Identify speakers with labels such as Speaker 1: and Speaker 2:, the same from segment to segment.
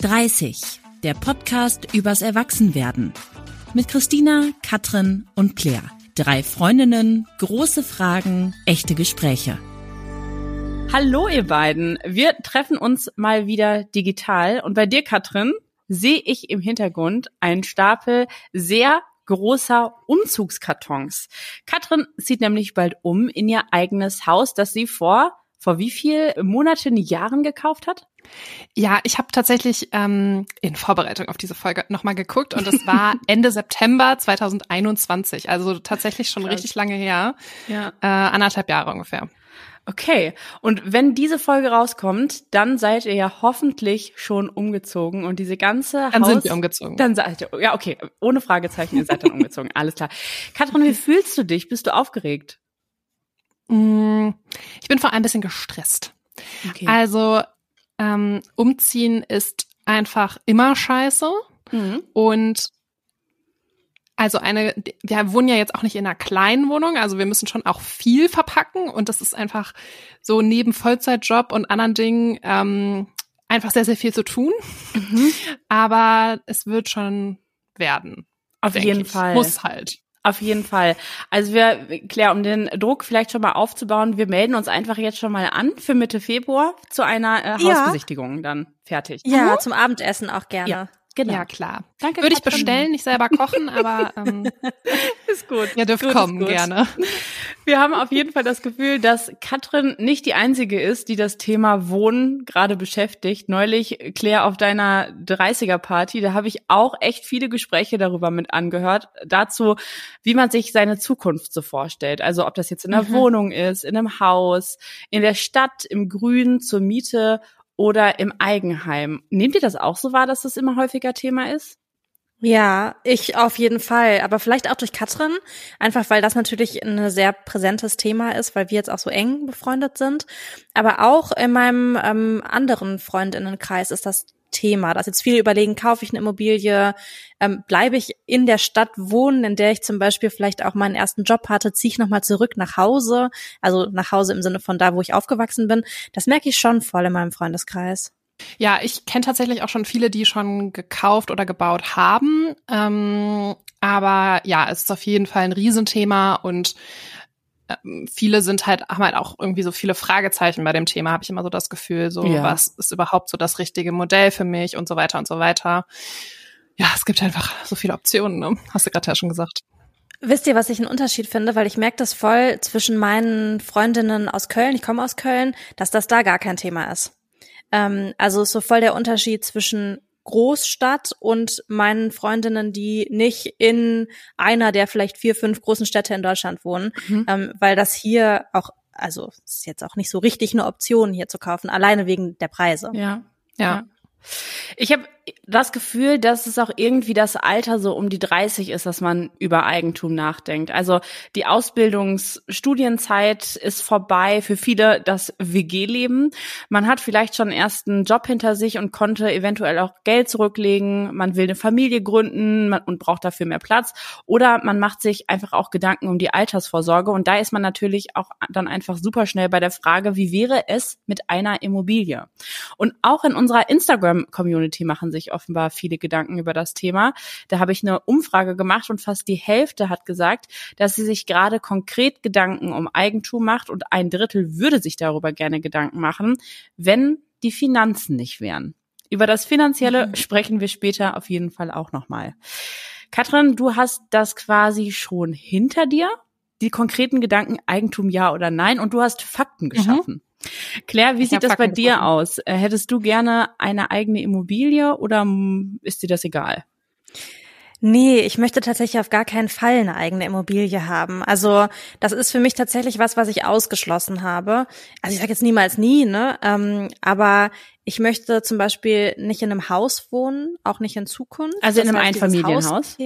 Speaker 1: 30, der Podcast übers Erwachsenwerden. Mit Christina, Katrin und Claire. Drei Freundinnen, große Fragen, echte Gespräche. Hallo ihr beiden. Wir treffen uns mal wieder digital und bei dir, Katrin, sehe ich im Hintergrund einen Stapel sehr großer Umzugskartons. Katrin zieht nämlich bald um in ihr eigenes Haus, das sie vor vor wie viel Monaten, Jahren gekauft hat?
Speaker 2: Ja, ich habe tatsächlich ähm, in Vorbereitung auf diese Folge nochmal geguckt und es war Ende September 2021, also tatsächlich schon Krass. richtig lange her, ja. äh, anderthalb Jahre ungefähr.
Speaker 1: Okay, und wenn diese Folge rauskommt, dann seid ihr ja hoffentlich schon umgezogen und diese ganze
Speaker 2: Dann Haus, sind wir umgezogen.
Speaker 1: Dann seid ihr, ja okay, ohne Fragezeichen, ihr seid dann umgezogen, alles klar. Katrin, wie fühlst du dich? Bist du aufgeregt?
Speaker 2: Mm, ich bin vor allem ein bisschen gestresst. Okay. Also ähm, umziehen ist einfach immer scheiße. Mhm. Und also eine, wir wohnen ja jetzt auch nicht in einer kleinen Wohnung, also wir müssen schon auch viel verpacken und das ist einfach so neben Vollzeitjob und anderen Dingen ähm, einfach sehr, sehr viel zu tun. Mhm. Aber es wird schon werden.
Speaker 1: Auf jeden ich. Fall.
Speaker 2: Muss halt.
Speaker 1: Auf jeden Fall. Also wir, Claire, um den Druck vielleicht schon mal aufzubauen, wir melden uns einfach jetzt schon mal an für Mitte Februar zu einer äh, Hausbesichtigung ja. dann fertig.
Speaker 3: Ja, mhm. zum Abendessen auch gerne.
Speaker 2: Ja. Genau. Ja, klar. Danke. Würde ich bestellen, nicht selber kochen, aber ähm,
Speaker 1: ist gut.
Speaker 2: Ihr dürft gut, kommen, gerne.
Speaker 1: Wir haben auf jeden Fall das Gefühl, dass Katrin nicht die einzige ist, die das Thema Wohnen gerade beschäftigt. Neulich, Claire, auf deiner 30er-Party, da habe ich auch echt viele Gespräche darüber mit angehört. Dazu, wie man sich seine Zukunft so vorstellt. Also ob das jetzt in der mhm. Wohnung ist, in einem Haus, in der Stadt, im Grün, zur Miete oder im Eigenheim. Nehmt ihr das auch so wahr, dass das immer häufiger Thema ist?
Speaker 3: Ja, ich auf jeden Fall. Aber vielleicht auch durch Katrin. Einfach weil das natürlich ein sehr präsentes Thema ist, weil wir jetzt auch so eng befreundet sind. Aber auch in meinem ähm, anderen Freundinnenkreis ist das Thema. Dass jetzt viele überlegen, kaufe ich eine Immobilie, ähm, bleibe ich in der Stadt wohnen, in der ich zum Beispiel vielleicht auch meinen ersten Job hatte, ziehe ich nochmal zurück nach Hause, also nach Hause im Sinne von da, wo ich aufgewachsen bin. Das merke ich schon voll in meinem Freundeskreis.
Speaker 2: Ja, ich kenne tatsächlich auch schon viele, die schon gekauft oder gebaut haben. Ähm, aber ja, es ist auf jeden Fall ein Riesenthema und viele sind halt, haben halt auch irgendwie so viele Fragezeichen bei dem Thema, habe ich immer so das Gefühl, so ja. was ist überhaupt so das richtige Modell für mich und so weiter und so weiter. Ja, es gibt einfach so viele Optionen, ne? hast du gerade ja schon gesagt.
Speaker 3: Wisst ihr, was ich einen Unterschied finde? Weil ich merke das voll zwischen meinen Freundinnen aus Köln, ich komme aus Köln, dass das da gar kein Thema ist. Ähm, also ist so voll der Unterschied zwischen Großstadt und meinen Freundinnen, die nicht in einer der vielleicht vier, fünf großen Städte in Deutschland wohnen, mhm. ähm, weil das hier auch, also ist jetzt auch nicht so richtig eine Option hier zu kaufen, alleine wegen der Preise.
Speaker 1: Ja, ja. ja. Ich habe das Gefühl, dass es auch irgendwie das Alter so um die 30 ist, dass man über Eigentum nachdenkt. Also die Ausbildungsstudienzeit ist vorbei für viele das WG-Leben. Man hat vielleicht schon erst einen Job hinter sich und konnte eventuell auch Geld zurücklegen. Man will eine Familie gründen und braucht dafür mehr Platz. Oder man macht sich einfach auch Gedanken um die Altersvorsorge. Und da ist man natürlich auch dann einfach super schnell bei der Frage, wie wäre es mit einer Immobilie? Und auch in unserer Instagram-Community machen sich sich offenbar viele Gedanken über das Thema. Da habe ich eine Umfrage gemacht und fast die Hälfte hat gesagt, dass sie sich gerade konkret Gedanken um Eigentum macht und ein Drittel würde sich darüber gerne Gedanken machen, wenn die Finanzen nicht wären. Über das Finanzielle mhm. sprechen wir später auf jeden Fall auch nochmal. Katrin, du hast das quasi schon hinter dir, die konkreten Gedanken Eigentum ja oder nein, und du hast Fakten mhm. geschaffen. Mhm. Claire, wie ich sieht das bei dir gefunden. aus? Äh, hättest du gerne eine eigene Immobilie oder ist dir das egal?
Speaker 3: Nee, ich möchte tatsächlich auf gar keinen Fall eine eigene Immobilie haben. Also das ist für mich tatsächlich was, was ich ausgeschlossen habe. Also ich sage jetzt niemals nie, ne? Ähm, aber ich möchte zum Beispiel nicht in einem Haus wohnen, auch nicht in Zukunft.
Speaker 1: Also in einem Einfamilienhaus?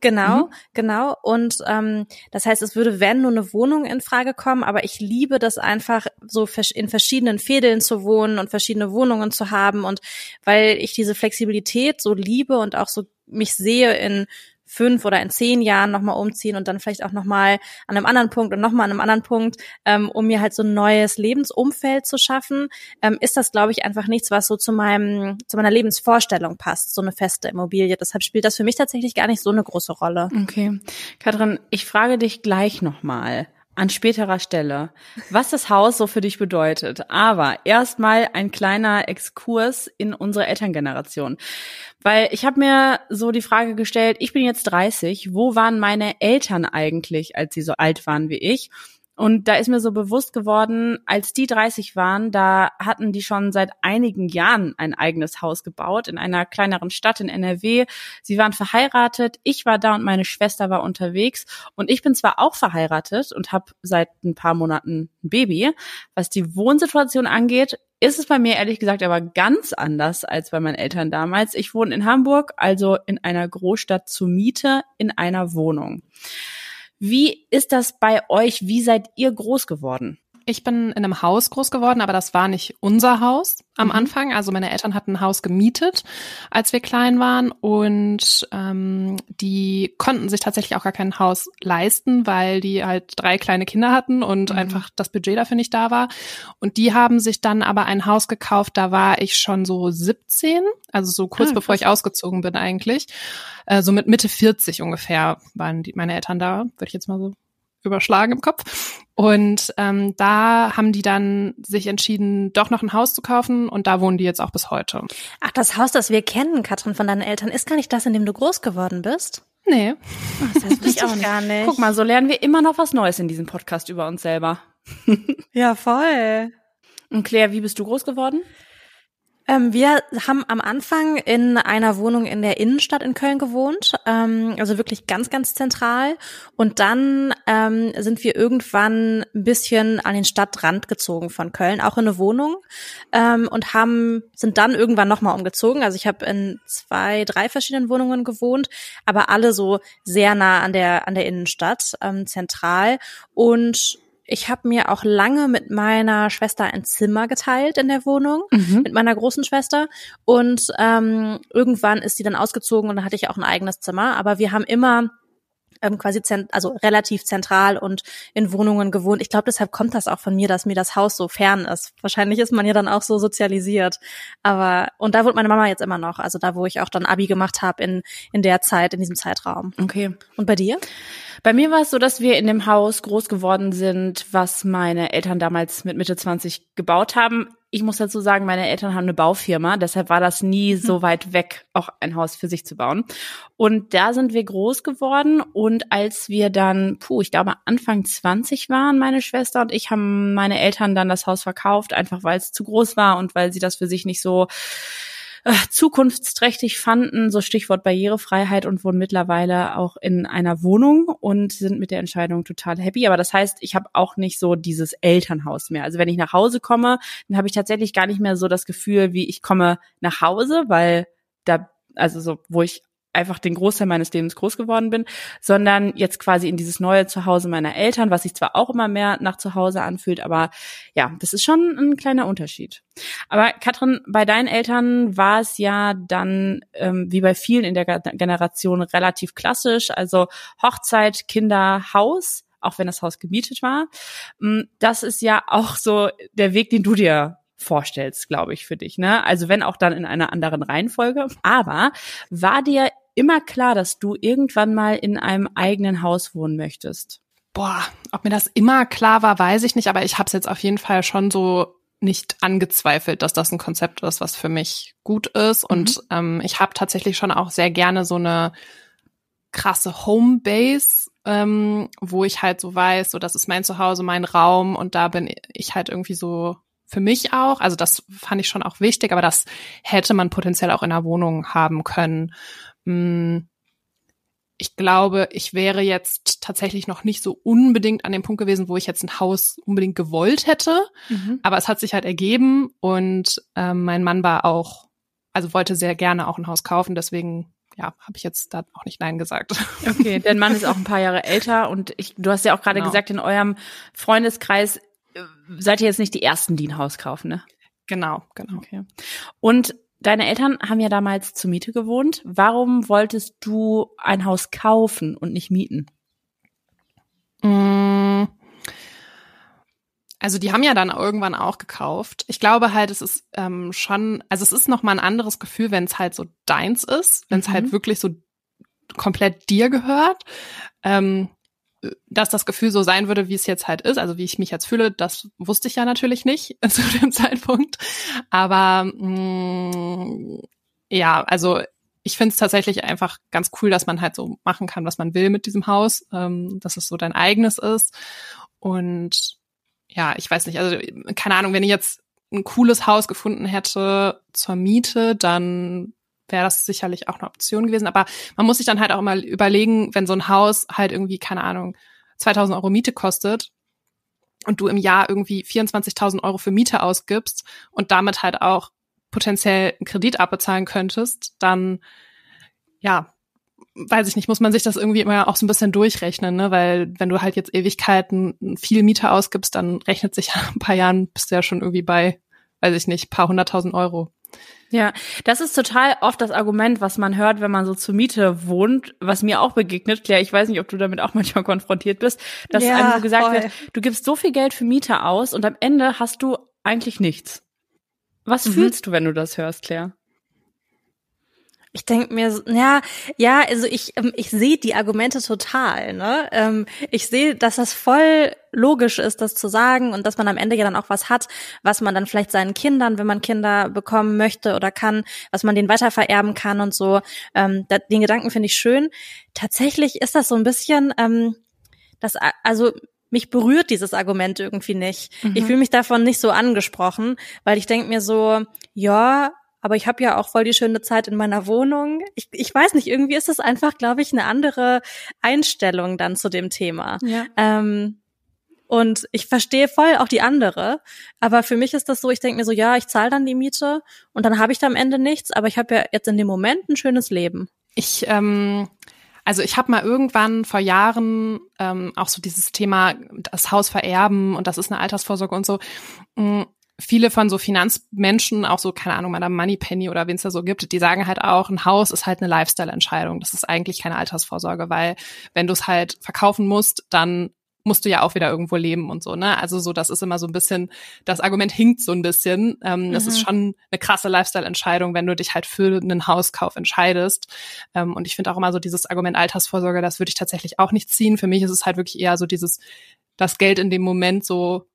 Speaker 3: Genau, mhm. genau. Und ähm, das heißt, es würde, wenn nur eine Wohnung in Frage kommen, aber ich liebe das einfach, so in verschiedenen Fädeln zu wohnen und verschiedene Wohnungen zu haben. Und weil ich diese Flexibilität so liebe und auch so mich sehe in fünf oder in zehn Jahren nochmal umziehen und dann vielleicht auch nochmal an einem anderen Punkt und nochmal an einem anderen Punkt, ähm, um mir halt so ein neues Lebensumfeld zu schaffen, ähm, ist das, glaube ich, einfach nichts, was so zu meinem, zu meiner Lebensvorstellung passt, so eine feste Immobilie. Deshalb spielt das für mich tatsächlich gar nicht so eine große Rolle.
Speaker 1: Okay. Katrin, ich frage dich gleich nochmal an späterer Stelle, was das Haus so für dich bedeutet. Aber erstmal ein kleiner Exkurs in unsere Elterngeneration. Weil ich habe mir so die Frage gestellt, ich bin jetzt 30, wo waren meine Eltern eigentlich, als sie so alt waren wie ich? Und da ist mir so bewusst geworden, als die 30 waren, da hatten die schon seit einigen Jahren ein eigenes Haus gebaut in einer kleineren Stadt in NRW. Sie waren verheiratet, ich war da und meine Schwester war unterwegs. Und ich bin zwar auch verheiratet und habe seit ein paar Monaten ein Baby. Was die Wohnsituation angeht, ist es bei mir ehrlich gesagt aber ganz anders als bei meinen Eltern damals. Ich wohne in Hamburg, also in einer Großstadt zur Miete in einer Wohnung. Wie ist das bei euch? Wie seid ihr groß geworden?
Speaker 2: Ich bin in einem Haus groß geworden, aber das war nicht unser Haus am mhm. Anfang. Also meine Eltern hatten ein Haus gemietet, als wir klein waren und ähm, die konnten sich tatsächlich auch gar kein Haus leisten, weil die halt drei kleine Kinder hatten und mhm. einfach das Budget dafür nicht da war. Und die haben sich dann aber ein Haus gekauft, da war ich schon so 17, also so kurz ah, bevor ich ausgezogen bin eigentlich. Äh, so mit Mitte 40 ungefähr waren die, meine Eltern da, würde ich jetzt mal so überschlagen im Kopf. Und ähm, da haben die dann sich entschieden, doch noch ein Haus zu kaufen und da wohnen die jetzt auch bis heute.
Speaker 3: Ach, das Haus, das wir kennen, Katrin, von deinen Eltern, ist gar nicht das, in dem du groß geworden bist?
Speaker 2: Nee.
Speaker 1: Ach, das wusste ich auch nicht. gar nicht. Guck mal, so lernen wir immer noch was Neues in diesem Podcast über uns selber.
Speaker 3: ja, voll.
Speaker 1: Und Claire, wie bist du groß geworden?
Speaker 3: Ähm, wir haben am Anfang in einer Wohnung in der Innenstadt in Köln gewohnt, ähm, also wirklich ganz, ganz zentral. Und dann ähm, sind wir irgendwann ein bisschen an den Stadtrand gezogen von Köln, auch in eine Wohnung ähm, und haben sind dann irgendwann nochmal umgezogen. Also ich habe in zwei, drei verschiedenen Wohnungen gewohnt, aber alle so sehr nah an der an der Innenstadt ähm, zentral und ich habe mir auch lange mit meiner Schwester ein Zimmer geteilt in der Wohnung, mhm. mit meiner großen Schwester. Und ähm, irgendwann ist sie dann ausgezogen und dann hatte ich auch ein eigenes Zimmer. Aber wir haben immer ähm, quasi zent also relativ zentral und in Wohnungen gewohnt. Ich glaube, deshalb kommt das auch von mir, dass mir das Haus so fern ist. Wahrscheinlich ist man ja dann auch so sozialisiert. Aber und da wohnt meine Mama jetzt immer noch. Also da, wo ich auch dann Abi gemacht habe in in der Zeit, in diesem Zeitraum.
Speaker 1: Okay.
Speaker 3: Und bei dir?
Speaker 1: Bei mir war es so, dass wir in dem Haus groß geworden sind, was meine Eltern damals mit Mitte 20 gebaut haben. Ich muss dazu sagen, meine Eltern haben eine Baufirma, deshalb war das nie hm. so weit weg, auch ein Haus für sich zu bauen. Und da sind wir groß geworden und als wir dann, puh, ich glaube Anfang 20 waren, meine Schwester und ich haben meine Eltern dann das Haus verkauft, einfach weil es zu groß war und weil sie das für sich nicht so äh, zukunftsträchtig fanden, so Stichwort Barrierefreiheit und wohnen mittlerweile auch in einer Wohnung und sind mit der Entscheidung total happy. Aber das heißt, ich habe auch nicht so dieses Elternhaus mehr. Also wenn ich nach Hause komme, dann habe ich tatsächlich gar nicht mehr so das Gefühl, wie ich komme nach Hause, weil da also so, wo ich einfach den Großteil meines Lebens groß geworden bin, sondern jetzt quasi in dieses neue Zuhause meiner Eltern, was sich zwar auch immer mehr nach Zuhause anfühlt, aber ja, das ist schon ein kleiner Unterschied. Aber Katrin, bei deinen Eltern war es ja dann ähm, wie bei vielen in der Generation relativ klassisch, also Hochzeit, Kinder, Haus auch wenn das Haus gemietet war. Mm, das ist ja auch so der Weg, den du dir vorstellst, glaube ich, für dich. Ne? Also wenn auch dann in einer anderen Reihenfolge. Aber war dir immer klar, dass du irgendwann mal in einem eigenen Haus wohnen möchtest?
Speaker 2: Boah, ob mir das immer klar war, weiß ich nicht, aber ich habe es jetzt auf jeden Fall schon so nicht angezweifelt, dass das ein Konzept ist, was für mich gut ist. Mhm. Und ähm, ich habe tatsächlich schon auch sehr gerne so eine krasse Homebase, ähm, wo ich halt so weiß, so das ist mein Zuhause, mein Raum und da bin ich halt irgendwie so für mich auch. Also das fand ich schon auch wichtig, aber das hätte man potenziell auch in einer Wohnung haben können. Hm, ich glaube, ich wäre jetzt tatsächlich noch nicht so unbedingt an dem Punkt gewesen, wo ich jetzt ein Haus unbedingt gewollt hätte. Mhm. Aber es hat sich halt ergeben und äh, mein Mann war auch, also wollte sehr gerne auch ein Haus kaufen. Deswegen ja, habe ich jetzt da auch nicht Nein gesagt.
Speaker 1: Okay, dein Mann ist auch ein paar Jahre älter und ich, du hast ja auch gerade genau. gesagt, in eurem Freundeskreis äh, seid ihr jetzt nicht die Ersten, die ein Haus kaufen, ne?
Speaker 2: Genau, genau.
Speaker 1: Okay. Und Deine Eltern haben ja damals zur Miete gewohnt. Warum wolltest du ein Haus kaufen und nicht mieten?
Speaker 2: Mm. Also die haben ja dann irgendwann auch gekauft. Ich glaube halt, es ist ähm, schon, also es ist noch mal ein anderes Gefühl, wenn es halt so deins ist, wenn es halt mhm. halt wirklich so komplett dir gehört. Ähm, dass das Gefühl so sein würde, wie es jetzt halt ist, also wie ich mich jetzt fühle, das wusste ich ja natürlich nicht zu dem Zeitpunkt. Aber mh, mm, ja, also ich finde es tatsächlich einfach ganz cool, dass man halt so machen kann, was man will mit diesem Haus, ähm, dass es so dein eigenes ist. Und ja, ich weiß nicht, also keine Ahnung, wenn ich jetzt ein cooles Haus gefunden hätte zur Miete, dann wäre das sicherlich auch eine Option gewesen. Aber man muss sich dann halt auch mal überlegen, wenn so ein Haus halt irgendwie, keine Ahnung, 2000 Euro Miete kostet und du im Jahr irgendwie 24.000 Euro für Miete ausgibst und damit halt auch potenziell einen Kredit abbezahlen könntest, dann, ja, weiß ich nicht, muss man sich das irgendwie immer auch so ein bisschen durchrechnen, ne? Weil wenn du halt jetzt Ewigkeiten viel Miete ausgibst, dann rechnet sich ein paar Jahren bist du ja schon irgendwie bei, weiß ich nicht, paar hunderttausend Euro.
Speaker 1: Ja, das ist total oft das Argument, was man hört, wenn man so zur Miete wohnt, was mir auch begegnet. Claire, ich weiß nicht, ob du damit auch manchmal konfrontiert bist, dass ja, einem so gesagt voll. wird, du gibst so viel Geld für Miete aus und am Ende hast du eigentlich nichts. Was mhm. fühlst du, wenn du das hörst, Claire?
Speaker 3: Ich denke mir, ja, ja, also ich, ähm, ich sehe die Argumente total. Ne? Ähm, ich sehe, dass das voll logisch ist, das zu sagen und dass man am Ende ja dann auch was hat, was man dann vielleicht seinen Kindern, wenn man Kinder bekommen möchte oder kann, was man denen weitervererben kann und so. Ähm, den Gedanken finde ich schön. Tatsächlich ist das so ein bisschen, das, also mich berührt dieses Argument irgendwie nicht. Mhm. Ich fühle mich davon nicht so angesprochen, weil ich denke mir so, ja, aber ich habe ja auch voll die schöne Zeit in meiner Wohnung. Ich, ich weiß nicht, irgendwie ist das einfach, glaube ich, eine andere Einstellung dann zu dem Thema. Ja. Ähm, und ich verstehe voll auch die andere, aber für mich ist das so, ich denke mir so, ja, ich zahle dann die Miete und dann habe ich da am Ende nichts, aber ich habe ja jetzt in dem Moment ein schönes Leben.
Speaker 2: Ich, ähm, also ich habe mal irgendwann vor Jahren ähm, auch so dieses Thema, das Haus vererben und das ist eine Altersvorsorge und so. Mh, mm, viele von so Finanzmenschen, auch so, keine Ahnung, Madame Moneypenny oder wen es da so gibt, die sagen halt auch, ein Haus ist halt eine Lifestyle-Entscheidung. Das ist eigentlich keine Altersvorsorge, weil wenn du es halt verkaufen musst, dann musst du ja auch wieder irgendwo leben und so, ne? Also so, das ist immer so ein bisschen, das Argument hinkt so ein bisschen. Ähm, mhm. Das ist mhm. schon eine krasse Lifestyle-Entscheidung, wenn du dich halt für einen Hauskauf entscheidest. Ähm, und ich finde auch immer so dieses Argument Altersvorsorge, das würde ich tatsächlich auch nicht ziehen. Für mich ist es halt wirklich eher so dieses, das Geld in dem Moment so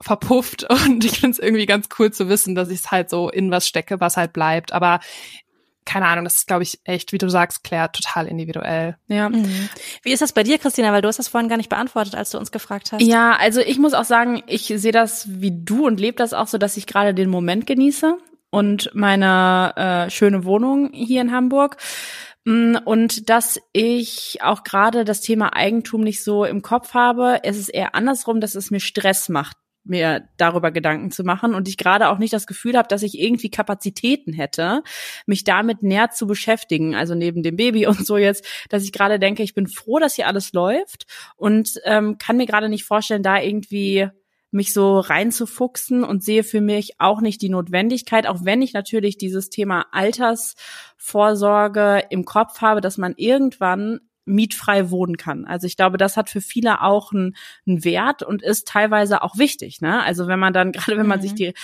Speaker 2: verpufft und ich finde es irgendwie ganz cool zu wissen, dass ich es halt so in was stecke, was halt bleibt. Aber keine Ahnung, das ist, glaube ich, echt, wie du sagst, Claire, total individuell.
Speaker 3: Ja. Mhm. Wie ist das bei dir, Christina? Weil du hast das vorhin gar nicht beantwortet, als du uns gefragt hast.
Speaker 1: Ja, also ich muss auch sagen, ich sehe das wie du und lebe das auch so, dass ich gerade den Moment genieße und meine äh, schöne Wohnung hier in Hamburg. Mm, und dass ich auch gerade das Thema Eigentum nicht so im Kopf habe. Es ist eher andersrum, dass es mir Stress macht, mir darüber Gedanken zu machen und ich gerade auch nicht das Gefühl habe, dass ich irgendwie Kapazitäten hätte, mich damit näher zu beschäftigen, also neben dem Baby und so jetzt, dass ich gerade denke, ich bin froh, dass hier alles läuft und ähm, kann mir gerade nicht vorstellen, da irgendwie mich so reinzufuchsen und sehe für mich auch nicht die Notwendigkeit, auch wenn ich natürlich dieses Thema Altersvorsorge im Kopf habe, dass man irgendwann mietfrei wohnen kann. Also ich glaube, das hat für viele auch einen, einen Wert und ist teilweise auch wichtig. Ne? Also wenn man dann, gerade wenn man mhm. sich die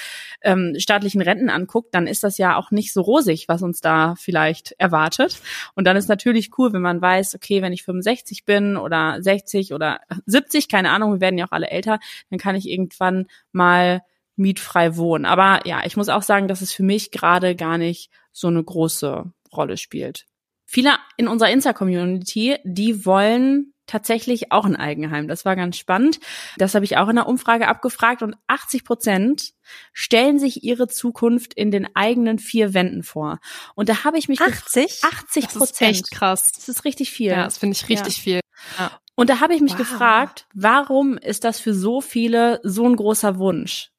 Speaker 1: ähm, staatlichen Renten anguckt, dann ist das ja auch nicht so rosig, was uns da vielleicht erwartet. Und dann ist natürlich cool, wenn man weiß, okay, wenn ich 65 bin oder 60 oder 70, keine Ahnung, wir werden ja auch alle älter, dann kann ich irgendwann mal mietfrei wohnen. Aber ja, ich muss auch sagen, dass es für mich gerade gar nicht so eine große Rolle spielt. Viele in unserer Insta-Community, die wollen tatsächlich auch ein Eigenheim. Das war ganz spannend. Das habe ich auch in der Umfrage abgefragt und 80 Prozent stellen sich ihre Zukunft in den eigenen vier Wänden vor. Und da habe ich mich
Speaker 3: 80?
Speaker 1: 80 Prozent. Das ist echt
Speaker 2: krass.
Speaker 1: Das ist richtig viel.
Speaker 2: Ja, das finde ich richtig ja. viel. Ja.
Speaker 1: Und da habe ich mich wow. gefragt, warum ist das für so viele so ein großer Wunsch?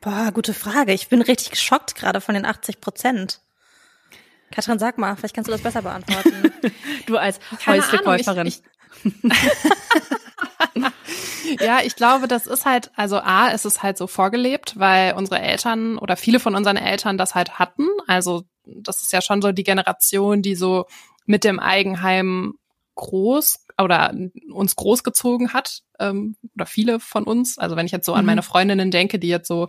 Speaker 3: Boah, gute Frage. Ich bin richtig geschockt gerade von den 80 Prozent. Katrin, sag mal, vielleicht kannst du das besser beantworten.
Speaker 1: du als Häusverkäuferin.
Speaker 2: Ja, ich glaube, das ist halt, also A, ist es halt so vorgelebt, weil unsere Eltern oder viele von unseren Eltern das halt hatten. Also das ist ja schon so die Generation, die so mit dem Eigenheim groß oder uns großgezogen hat ähm, oder viele von uns. Also wenn ich jetzt so an mhm. meine Freundinnen denke, die jetzt so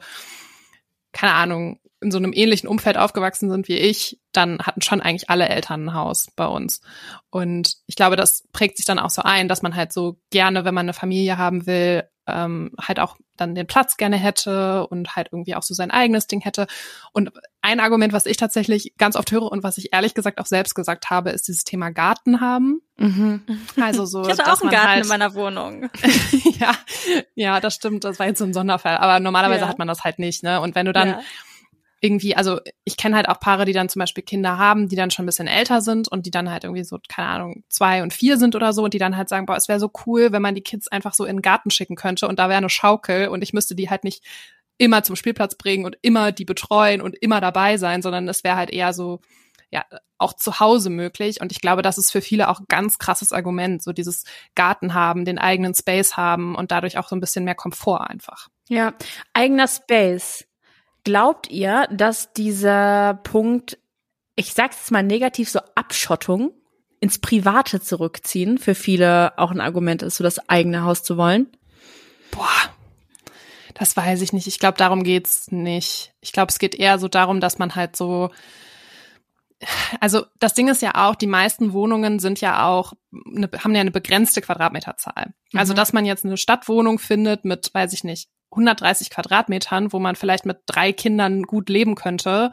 Speaker 2: keine Ahnung in so einem ähnlichen Umfeld aufgewachsen sind wie ich, dann hatten schon eigentlich alle Eltern ein Haus bei uns. Und ich glaube, das prägt sich dann auch so ein, dass man halt so gerne, wenn man eine Familie haben will, ähm, halt auch dann den Platz gerne hätte und halt irgendwie auch so sein eigenes Ding hätte. Und ein Argument, was ich tatsächlich ganz oft höre und was ich ehrlich gesagt auch selbst gesagt habe, ist dieses Thema Garten haben. Mhm.
Speaker 3: Also so, ich hatte auch einen Garten halt, in meiner Wohnung.
Speaker 2: ja, ja, das stimmt. Das war jetzt so ein Sonderfall. Aber normalerweise ja. hat man das halt nicht. Ne? Und wenn du dann ja irgendwie, also ich kenne halt auch Paare, die dann zum Beispiel Kinder haben, die dann schon ein bisschen älter sind und die dann halt irgendwie so, keine Ahnung, zwei und vier sind oder so und die dann halt sagen, boah, es wäre so cool, wenn man die Kids einfach so in den Garten schicken könnte und da wäre eine Schaukel und ich müsste die halt nicht immer zum Spielplatz bringen und immer die betreuen und immer dabei sein, sondern es wäre halt eher so, ja, auch zu Hause möglich. Und ich glaube, das ist für viele auch ein ganz krasses Argument, so dieses Garten haben, den eigenen Space haben und dadurch auch so ein bisschen mehr Komfort einfach.
Speaker 1: Ja, eigener Space. Glaubt ihr, dass dieser Punkt, ich sag's jetzt mal negativ, so Abschottung ins Private zurückziehen für viele auch ein Argument ist, so das eigene Haus zu wollen?
Speaker 2: Boah, das weiß ich nicht. Ich glaube, darum geht's nicht. Ich glaube, es geht eher so darum, dass man halt so also das Ding ist ja auch, die meisten Wohnungen sind ja auch, eine, haben ja eine begrenzte Quadratmeterzahl. Also, mhm. dass man jetzt eine Stadtwohnung findet mit, weiß ich nicht, 130 Quadratmetern, wo man vielleicht mit drei Kindern gut leben könnte,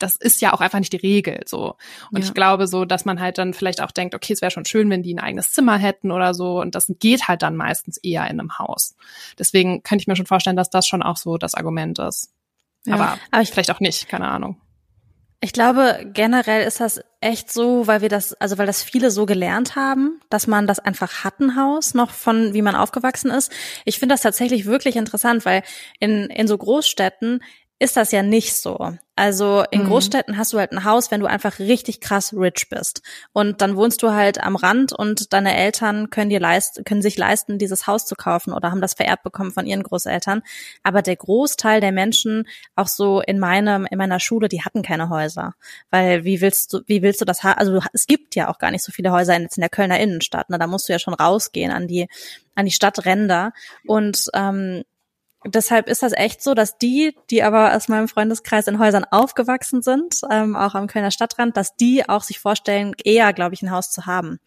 Speaker 2: das ist ja auch einfach nicht die Regel so. Und ja. ich glaube so, dass man halt dann vielleicht auch denkt, okay, es wäre schon schön, wenn die ein eigenes Zimmer hätten oder so. Und das geht halt dann meistens eher in einem Haus. Deswegen könnte ich mir schon vorstellen, dass das schon auch so das Argument ist. Ja. Aber, Aber ich, vielleicht auch nicht, keine Ahnung.
Speaker 3: Ich glaube, generell ist das echt so, weil wir das, also weil das viele so gelernt haben, dass man das einfach hat, Haus, noch von wie man aufgewachsen ist. Ich finde das tatsächlich wirklich interessant, weil in, in so Großstädten ist das ja nicht so. Also in mhm. Großstädten hast du halt ein Haus, wenn du einfach richtig krass rich bist. Und dann wohnst du halt am Rand und deine Eltern können dir leisten, können sich leisten, dieses Haus zu kaufen oder haben das vererbt bekommen von ihren Großeltern. Aber der Großteil der Menschen, auch so in meinem, in meiner Schule, die hatten keine Häuser. Weil wie willst du, wie willst du das, also es gibt ja auch gar nicht so viele Häuser in, in der Kölner Innenstadt. Ne? Da musst du ja schon rausgehen an die, an die Stadtränder. Und ähm, deshalb ist das echt so, dass die, die aber aus meinem Freundeskreis in Häusern aufgewachsen sind, ähm, auch am Kölner Stadtrand, dass die auch sich vorstellen, eher, glaube ich, ein Haus zu haben.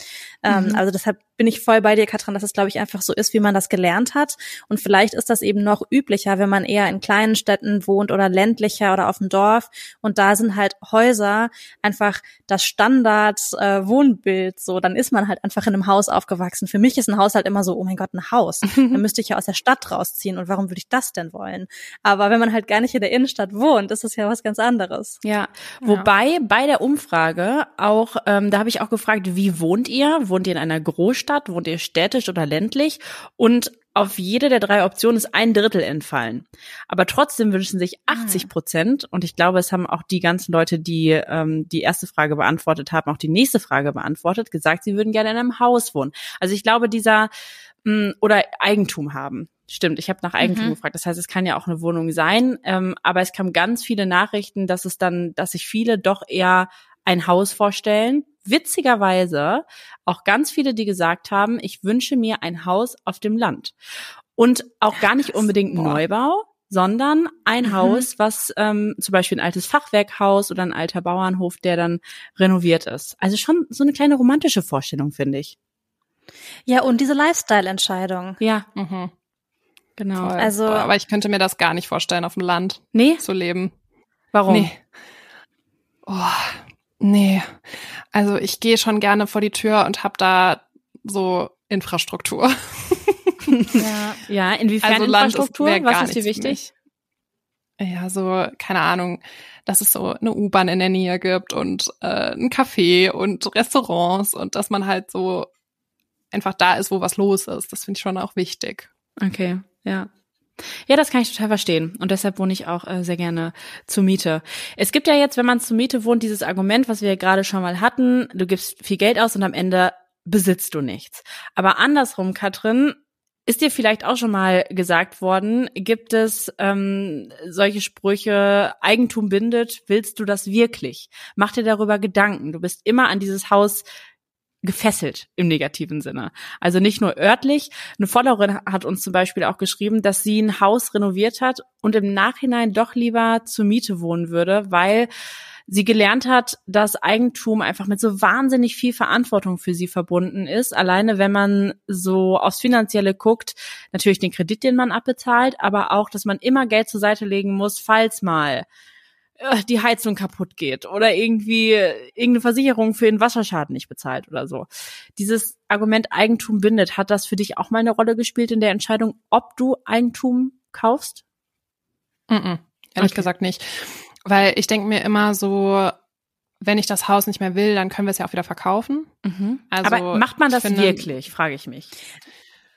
Speaker 3: Ähm, mhm. Also deshalb bin ich voll bei dir, Katrin, dass es, glaube ich, einfach so ist, wie man das gelernt hat. Und vielleicht ist das eben noch üblicher, wenn man eher in kleinen Städten wohnt oder ländlicher oder auf dem Dorf. Und da sind halt Häuser einfach das Standard-Wohnbild. Äh, so, dann ist man halt einfach in einem Haus aufgewachsen. Für mich ist ein Haus halt immer so, oh mein Gott, ein Haus. dann müsste ich ja aus der Stadt rausziehen. Und warum würde ich das denn wollen? Aber wenn man halt gar nicht in der Innenstadt wohnt, ist das ja was ganz anderes.
Speaker 1: Ja, wobei bei der Umfrage auch, ähm, da habe ich auch gefragt, wie wohnt ihr? Wohnt ihr in einer Großstadt? Großstadt, wohnt ihr städtisch oder ländlich? Und auf jede der drei Optionen ist ein Drittel entfallen. Aber trotzdem wünschen sich 80 ah. Prozent, und ich glaube, es haben auch die ganzen Leute, die ähm, die erste Frage beantwortet haben, auch die nächste Frage beantwortet, gesagt, sie würden gerne in einem Haus wohnen. Also ich glaube, dieser mh, mm, oder Eigentum haben. Stimmt, ich habe nach Eigentum mhm. gefragt. Das heißt, es kann ja auch eine Wohnung sein, ähm, aber es kamen ganz viele Nachrichten, dass es dann, dass sich viele doch eher ein Haus vorstellen. Witzigerweise auch ganz viele, die gesagt haben, ich wünsche mir ein Haus auf dem Land. Und auch gar nicht unbedingt Boah. Neubau, sondern ein mhm. Haus, was ähm, zum Beispiel ein altes Fachwerkhaus oder ein alter Bauernhof, der dann renoviert ist. Also schon so eine kleine romantische Vorstellung, finde ich.
Speaker 3: Ja, und diese Lifestyle-Entscheidung.
Speaker 1: Ja. Mhm.
Speaker 2: Genau. Voll. Also, aber ich könnte mir das gar nicht vorstellen, auf dem Land
Speaker 1: nee?
Speaker 2: zu leben.
Speaker 1: Warum? Nee.
Speaker 2: Oh, Nee, also ich gehe schon gerne vor die Tür und habe da so Infrastruktur.
Speaker 1: ja, ja inwiefern also Infrastruktur? Ist Was ist dir wichtig?
Speaker 2: Ja, so, keine Ahnung, dass es so eine U-Bahn in der Nähe gibt und äh, ein Café und Restaurants und dass man halt so einfach da ist, wo was los ist. Das finde ich schon auch wichtig.
Speaker 1: Okay, ja. Ja, das kann ich total verstehen. Und deshalb wohne ich auch äh, sehr gerne zur Miete. Es gibt ja jetzt, wenn man zur Miete wohnt, dieses Argument, was wir gerade schon mal hatten, du gibst viel Geld aus und am Ende besitzt du nichts. Aber andersrum, Katrin, Ist dir vielleicht auch schon mal gesagt worden, gibt es ähm, solche Sprüche, Eigentum bindet, willst du das wirklich? Mach dir darüber Gedanken. Du bist immer an dieses Haus gefesselt im negativen Sinne. Also nicht nur örtlich. Eine Followerin hat uns zum Beispiel auch geschrieben, dass sie ein Haus renoviert hat und im Nachhinein doch lieber zur Miete wohnen würde, weil sie gelernt hat, dass Eigentum einfach mit so wahnsinnig viel Verantwortung für sie verbunden ist. Alleine wenn man so aufs Finanzielle guckt, natürlich den Kredit, den man abbezahlt, aber auch, dass man immer Geld zur Seite legen muss, falls mal die Heizung kaputt geht oder irgendwie irgendeine Versicherung für den Wasserschaden nicht bezahlt oder so. Dieses Argument Eigentum bindet, hat das für dich auch mal eine Rolle gespielt in der Entscheidung, ob du Eigentum kaufst?
Speaker 2: Mm -mm, ehrlich okay. gesagt nicht. Weil ich denke mir immer so, wenn ich das Haus nicht mehr will, dann können wir es ja auch wieder verkaufen.
Speaker 1: Mhm. Also, Aber macht man das finde, wirklich, frage ich mich.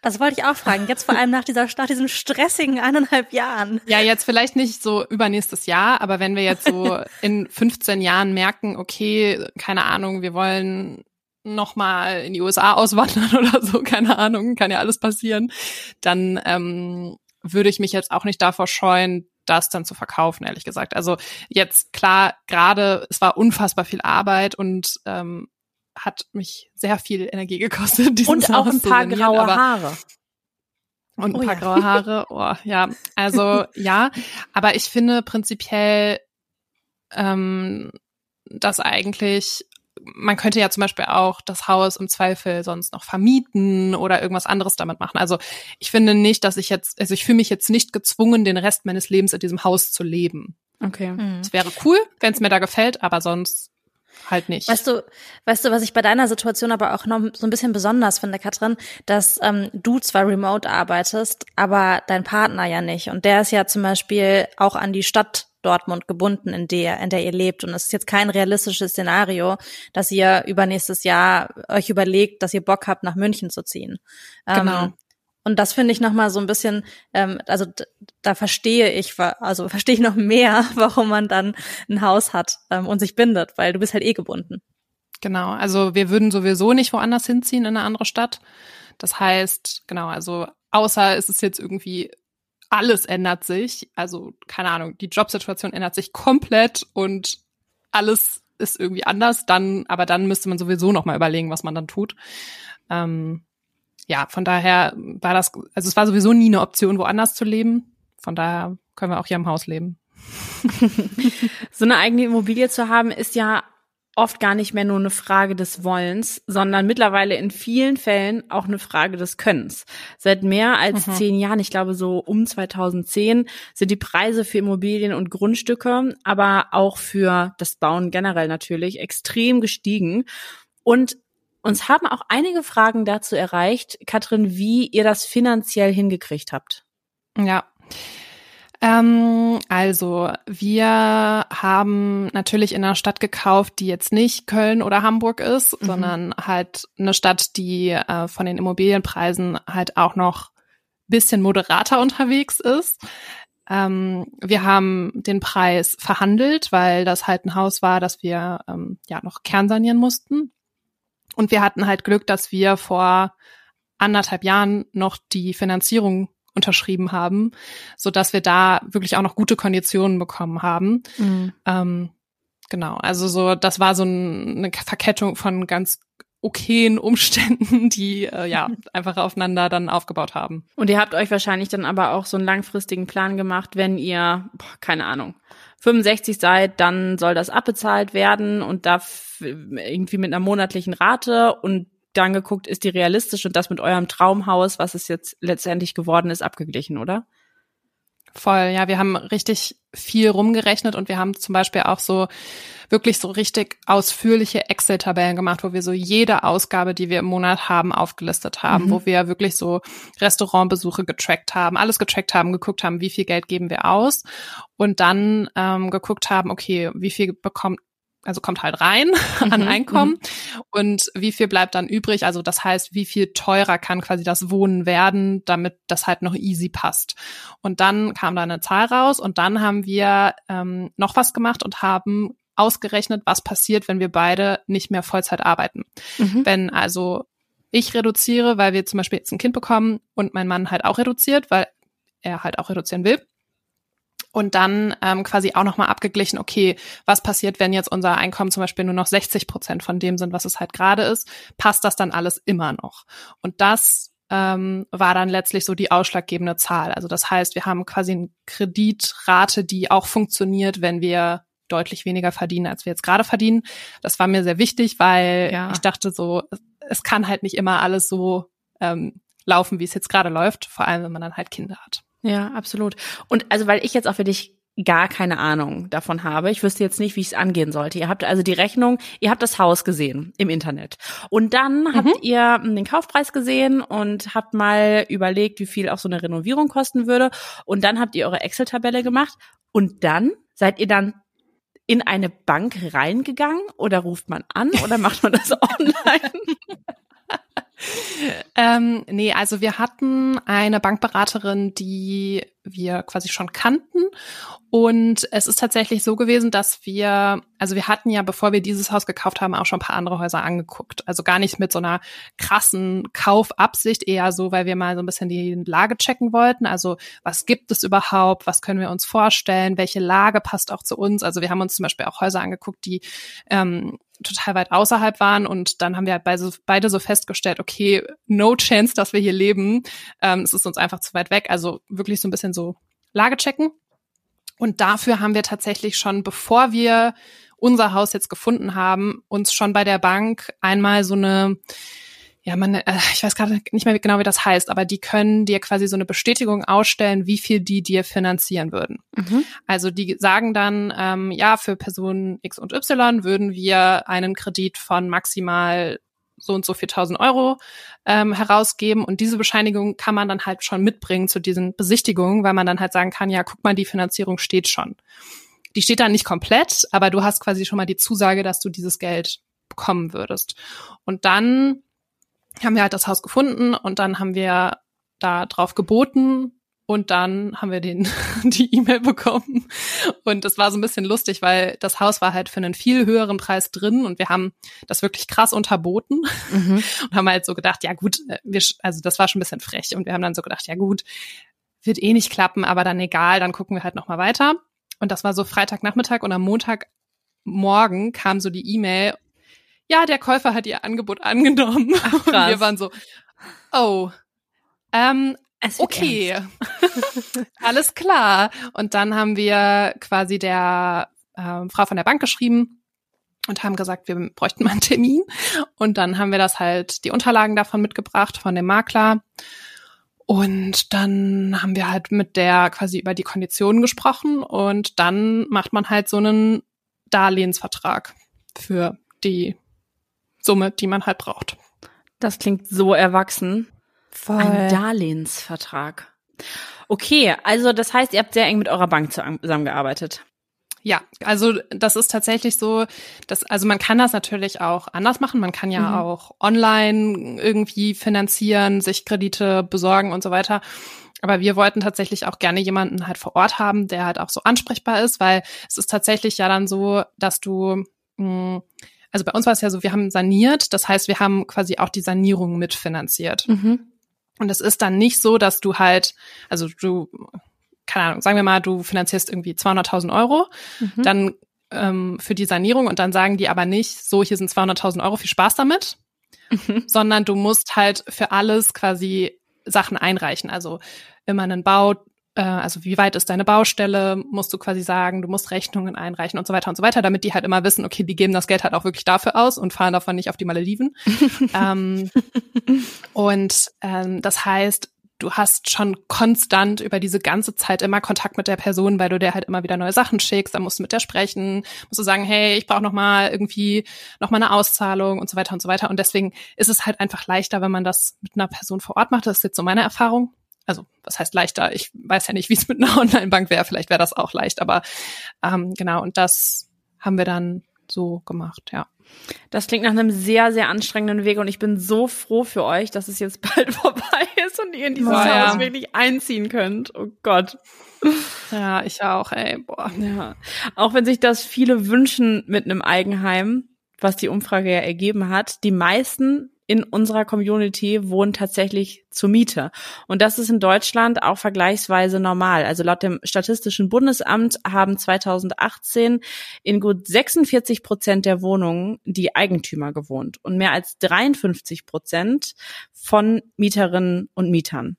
Speaker 3: Das wollte ich auch fragen. Jetzt vor allem nach dieser, nach diesen stressigen eineinhalb Jahren.
Speaker 2: Ja, jetzt vielleicht nicht so übernächstes Jahr, aber wenn wir jetzt so in 15 Jahren merken, okay, keine Ahnung, wir wollen noch mal in die USA auswandern oder so, keine Ahnung, kann ja alles passieren, dann ähm, würde ich mich jetzt auch nicht davor scheuen, das dann zu verkaufen, ehrlich gesagt. Also jetzt klar, gerade es war unfassbar viel Arbeit und ähm, hat mich sehr viel Energie gekostet.
Speaker 1: Und auch ein paar graue Haare.
Speaker 2: Und ein oh, paar ja. graue Haare. Oh, ja, also ja, aber ich finde prinzipiell, ähm, dass eigentlich man könnte ja zum Beispiel auch das Haus im Zweifel sonst noch vermieten oder irgendwas anderes damit machen. Also ich finde nicht, dass ich jetzt, also ich fühle mich jetzt nicht gezwungen, den Rest meines Lebens in diesem Haus zu leben.
Speaker 1: Okay.
Speaker 2: Mhm. Es wäre cool, wenn es mir da gefällt, aber sonst halt nicht.
Speaker 3: Weißt du, weißt du, was ich bei deiner Situation aber auch noch so ein bisschen besonders finde, Katrin, dass ähm, du zwar remote arbeitest, aber dein Partner ja nicht. Und der ist ja zum Beispiel auch an die Stadt Dortmund gebunden, in der, in der ihr lebt. Und es ist jetzt kein realistisches Szenario, dass ihr übernächstes Jahr euch überlegt, dass ihr Bock habt, nach München zu ziehen.
Speaker 2: Genau. Ähm,
Speaker 3: und das finde ich nochmal so ein bisschen, ähm, also da verstehe ich, also verstehe ich noch mehr, warum man dann ein Haus hat ähm, und sich bindet, weil du bist halt eh gebunden.
Speaker 2: Genau, also wir würden sowieso nicht woanders hinziehen in eine andere Stadt. Das heißt, genau, also außer es ist jetzt irgendwie alles ändert sich. Also, keine Ahnung, die Jobsituation ändert sich komplett und alles ist irgendwie anders, dann, aber dann müsste man sowieso nochmal überlegen, was man dann tut. Ähm, ja, von daher war das, also es war sowieso nie eine Option, woanders zu leben. Von daher können wir auch hier im Haus leben.
Speaker 1: so eine eigene Immobilie zu haben, ist ja oft gar nicht mehr nur eine Frage des Wollens, sondern mittlerweile in vielen Fällen auch eine Frage des Könnens. Seit mehr als mhm. zehn Jahren, ich glaube so um 2010, sind die Preise für Immobilien und Grundstücke, aber auch für das Bauen generell natürlich extrem gestiegen. Und uns haben auch einige Fragen dazu erreicht, Katrin, wie ihr das finanziell hingekriegt habt.
Speaker 2: Ja. Ähm, also, wir haben natürlich in einer Stadt gekauft, die jetzt nicht Köln oder Hamburg ist, mhm. sondern halt eine Stadt, die äh, von den Immobilienpreisen halt auch noch bisschen moderater unterwegs ist. Ähm, wir haben den Preis verhandelt, weil das halt ein Haus war, das wir ähm, ja noch kernsanieren mussten. Und wir hatten halt Glück, dass wir vor anderthalb Jahren noch die Finanzierung unterschrieben haben, so dass wir da wirklich auch noch gute Konditionen bekommen haben. Mhm. Ähm, genau, also so das war so ein, eine Verkettung von ganz okayen Umständen, die äh, ja einfach aufeinander dann aufgebaut haben.
Speaker 1: Und ihr habt euch wahrscheinlich dann aber auch so einen langfristigen Plan gemacht, wenn ihr, boah, keine Ahnung, 65 seid, dann soll das abbezahlt werden und da irgendwie mit einer monatlichen Rate und dann geguckt, ist die realistisch und das mit eurem Traumhaus, was es jetzt letztendlich geworden ist, abgeglichen, oder?
Speaker 2: Voll, ja, wir haben richtig viel rumgerechnet und wir haben zum Beispiel auch so wirklich so richtig ausführliche Excel-Tabellen gemacht, wo wir so jede Ausgabe, die wir im Monat haben, aufgelistet haben, mhm. wo wir wirklich so Restaurantbesuche getrackt haben, alles getrackt haben, geguckt haben, wie viel Geld geben wir aus und dann ähm, geguckt haben, okay, wie viel bekommt also kommt halt rein an mhm, Einkommen mhm. Und wie viel bleibt dann übrig? Also das heißt, wie viel teurer kann quasi das Wohnen werden, damit das halt noch easy passt. Und dann kam da eine Zahl raus und dann haben wir ähm, noch was gemacht und haben ausgerechnet, was passiert, wenn wir beide nicht mehr Vollzeit arbeiten. Mhm. Wenn also ich reduziere, weil wir zum Beispiel jetzt ein Kind bekommen und mein Mann halt auch reduziert, weil er halt auch reduzieren will. Und dann ähm, quasi auch nochmal abgeglichen, okay, was passiert, wenn jetzt unser Einkommen zum Beispiel nur noch 60 Prozent von dem sind, was es halt gerade ist, passt das dann alles immer noch? Und das ähm, war dann letztlich so die ausschlaggebende Zahl. Also das heißt, wir haben quasi eine Kreditrate, die auch funktioniert, wenn wir deutlich weniger verdienen, als wir jetzt gerade verdienen. Das war mir sehr wichtig, weil ja. ich dachte so, es kann halt nicht immer alles so ähm, laufen, wie es jetzt gerade läuft, vor allem wenn man dann halt Kinder hat.
Speaker 1: Ja, absolut. Und also weil ich jetzt auch für dich gar keine Ahnung davon habe. Ich wüsste jetzt nicht, wie ich es angehen sollte. Ihr habt also die Rechnung, ihr habt das Haus gesehen im Internet. Und dann mhm. habt ihr den Kaufpreis gesehen und habt mal überlegt, wie viel auch so eine Renovierung kosten würde. Und dann habt ihr eure Excel-Tabelle gemacht. Und dann seid ihr dann in eine Bank reingegangen oder ruft man an oder macht man das online?
Speaker 2: ähm, nee, also wir hatten eine Bankberaterin, die wir quasi schon kannten. Und es ist tatsächlich so gewesen, dass wir, also wir hatten ja, bevor wir dieses Haus gekauft haben, auch schon ein paar andere Häuser angeguckt. Also gar nicht mit so einer krassen Kaufabsicht, eher so, weil wir mal so ein bisschen die Lage checken wollten. Also was gibt es überhaupt? Was können wir uns vorstellen? Welche Lage passt auch zu uns? Also wir haben uns zum Beispiel auch Häuser angeguckt, die ähm, total weit außerhalb waren und dann haben wir beide so, beide so festgestellt, okay, no chance, dass wir hier leben. Ähm, es ist uns einfach zu weit weg. Also wirklich so ein bisschen so Lage checken. Und dafür haben wir tatsächlich schon, bevor wir unser Haus jetzt gefunden haben, uns schon bei der Bank einmal so eine ja, man, äh, ich weiß gerade nicht mehr genau, wie das heißt, aber die können dir quasi so eine Bestätigung ausstellen, wie viel die dir finanzieren würden. Mhm. Also die sagen dann, ähm, ja, für Personen X und Y würden wir einen Kredit von maximal so und so 4000 Euro ähm, herausgeben und diese Bescheinigung kann man dann halt schon mitbringen zu diesen Besichtigungen, weil man dann halt sagen kann, ja, guck mal, die Finanzierung steht schon. Die steht dann nicht komplett, aber du hast quasi schon mal die Zusage, dass du dieses Geld bekommen würdest. Und dann haben wir halt das Haus gefunden und dann haben wir da drauf geboten und dann haben wir den, die E-Mail bekommen. Und das war so ein bisschen lustig, weil das Haus war halt für einen viel höheren Preis drin und wir haben das wirklich krass unterboten mhm. und haben halt so gedacht, ja gut, äh, wir, also das war schon ein bisschen frech. Und wir haben dann so gedacht, ja gut, wird eh nicht klappen, aber dann egal, dann gucken wir halt nochmal weiter. Und das war so Freitagnachmittag und am Montagmorgen kam so die E-Mail ja, der Käufer hat ihr Angebot angenommen. Ach, und wir waren so, oh, ähm, okay, alles klar. Und dann haben wir quasi der äh, Frau von der Bank geschrieben und haben gesagt, wir bräuchten mal einen Termin. Und dann haben wir das halt, die Unterlagen davon mitgebracht von dem Makler. Und dann haben wir halt mit der quasi über die Konditionen gesprochen und dann macht man halt so einen Darlehensvertrag für die Summe, die man halt braucht.
Speaker 1: Das klingt so erwachsen. Voll. Ein Darlehensvertrag. Okay, also das heißt, ihr habt sehr eng mit eurer Bank zusammengearbeitet.
Speaker 2: Ja, also das ist tatsächlich so, dass also man kann das natürlich auch anders machen. Man kann ja mhm. auch online irgendwie finanzieren, sich Kredite besorgen und so weiter. Aber wir wollten tatsächlich auch gerne jemanden halt vor Ort haben, der halt auch so ansprechbar ist, weil es ist tatsächlich ja dann so, dass du mh, hm, also bei uns war es ja so, wir haben saniert, das heißt, wir haben quasi auch die Sanierung mitfinanziert. Mhm. Und es ist dann nicht so, dass du halt, also du, keine Ahnung, sagen wir mal, du finanzierst irgendwie 200.000 Euro, mhm. dann ähm, für die Sanierung und dann sagen die aber nicht, so, hier sind 200.000 Euro, viel Spaß damit, mhm. sondern du musst halt für alles quasi Sachen einreichen. Also immer einen Bau, also wie weit ist deine Baustelle, musst du quasi sagen, du musst Rechnungen einreichen und so weiter und so weiter, damit die halt immer wissen, okay, die geben das Geld halt auch wirklich dafür aus und fahren davon nicht auf die Malediven. ähm, und ähm, das heißt, du hast schon konstant über diese ganze Zeit immer Kontakt mit der Person, weil du der halt immer wieder neue Sachen schickst, dann musst du mit der sprechen, musst du sagen, hey, ich brauche noch mal irgendwie noch mal eine Auszahlung und so weiter und so weiter. Und deswegen ist es halt einfach leichter, wenn man das mit einer Person vor Ort macht, das ist jetzt so meine Erfahrung also was heißt leichter? Ich weiß ja nicht, wie es mit einer Online-Bank wäre. Vielleicht wäre das auch leicht, aber ähm, genau, und das haben wir dann so gemacht, ja.
Speaker 1: Das klingt nach einem sehr, sehr anstrengenden Weg und ich bin so froh für euch, dass es jetzt bald vorbei ist und ihr in dieses Boah, Haus ja. wirklich einziehen könnt. Oh Gott.
Speaker 2: Ja, ich auch, ey, boah.
Speaker 1: Ja. Auch wenn sich das viele wünschen mit einem Eigenheim, was die Umfrage ja ergeben hat, die meisten in unserer Community wohnen tatsächlich zur Miete. Und das ist in Deutschland auch vergleichsweise normal. Also laut dem Statistischen Bundesamt haben 2018 in gut 46 Prozent der Wohnungen die Eigentümer gewohnt und mehr als 53 Prozent von Mieterinnen und Mietern.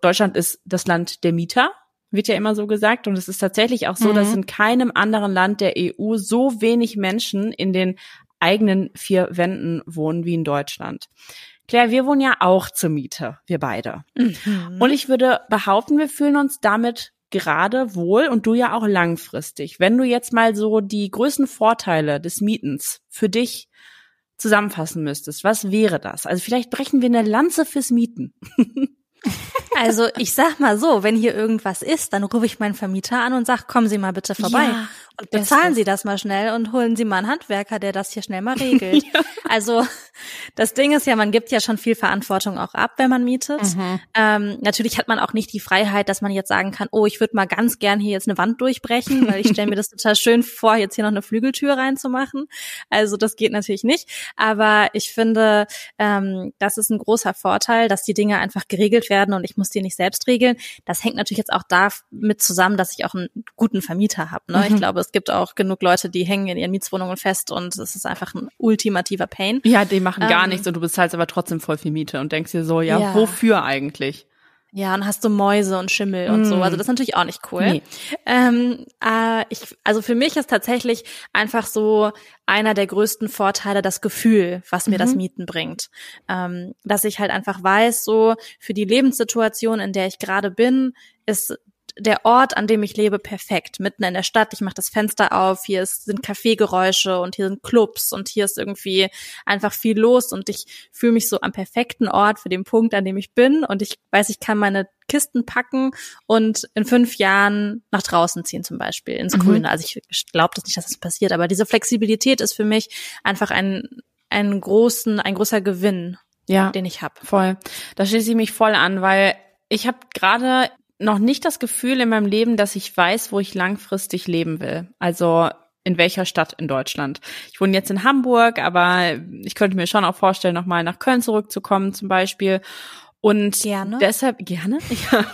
Speaker 1: Deutschland ist das Land der Mieter wird ja immer so gesagt. Und es ist tatsächlich auch so, mhm. dass in keinem anderen Land der EU so wenig Menschen in den eigenen vier Wänden wohnen wie in Deutschland. Claire, wir wohnen ja auch zur Miete, wir beide. Mhm. Und ich würde behaupten, wir fühlen uns damit gerade wohl und du ja auch langfristig. Wenn du jetzt mal so die größten Vorteile des Mietens für dich zusammenfassen müsstest, was wäre das? Also vielleicht brechen wir eine Lanze fürs Mieten.
Speaker 3: Also ich sag mal so, wenn hier irgendwas ist, dann rufe ich meinen Vermieter an und sag, kommen Sie mal bitte vorbei. Ja, und bezahlen Sie das mal schnell und holen Sie mal einen Handwerker, der das hier schnell mal regelt. ja. Also das Ding ist ja, man gibt ja schon viel Verantwortung auch ab, wenn man mietet. Mhm. Ähm, natürlich hat man auch nicht die Freiheit, dass man jetzt sagen kann, oh, ich würde mal ganz gern hier jetzt eine Wand durchbrechen, weil ich stelle mir das total schön vor, jetzt hier noch eine Flügeltür reinzumachen. Also das geht natürlich nicht. Aber ich finde, ähm, das ist ein großer Vorteil, dass die Dinge einfach geregelt werden und ich muss die nicht selbst regeln. Das hängt natürlich jetzt auch damit zusammen, dass ich auch einen guten Vermieter habe. Ne? Mhm. Ich glaube, es gibt auch genug Leute, die hängen in ihren Mietswohnungen fest und es ist einfach ein ultimativer Pain.
Speaker 1: Ja, die machen gar ähm, nichts und du bezahlst aber trotzdem voll viel Miete und denkst dir so, ja, ja. wofür eigentlich?
Speaker 3: Ja, und hast du Mäuse und Schimmel und mm. so. Also das ist natürlich auch nicht cool. Nee. Ähm, äh, ich, also für mich ist tatsächlich einfach so einer der größten Vorteile das Gefühl, was mir mhm. das Mieten bringt. Ähm, dass ich halt einfach weiß, so für die Lebenssituation, in der ich gerade bin, ist der Ort, an dem ich lebe, perfekt. Mitten in der Stadt. Ich mache das Fenster auf. Hier ist, sind Kaffeegeräusche und hier sind Clubs und hier ist irgendwie einfach viel los und ich fühle mich so am perfekten Ort für den Punkt, an dem ich bin und ich weiß, ich kann meine Kisten packen und in fünf Jahren nach draußen ziehen zum Beispiel ins mhm. Grüne. Also ich glaube das nicht, dass das passiert, aber diese Flexibilität ist für mich einfach ein ein großen, ein großer Gewinn, ja, den ich habe.
Speaker 1: Voll. Da schließe ich mich voll an, weil ich habe gerade noch nicht das Gefühl in meinem Leben, dass ich weiß, wo ich langfristig leben will. Also in welcher Stadt in Deutschland. Ich wohne jetzt in Hamburg, aber ich könnte mir schon auch vorstellen, nochmal nach Köln zurückzukommen zum Beispiel. Und gerne. deshalb, gerne, ja.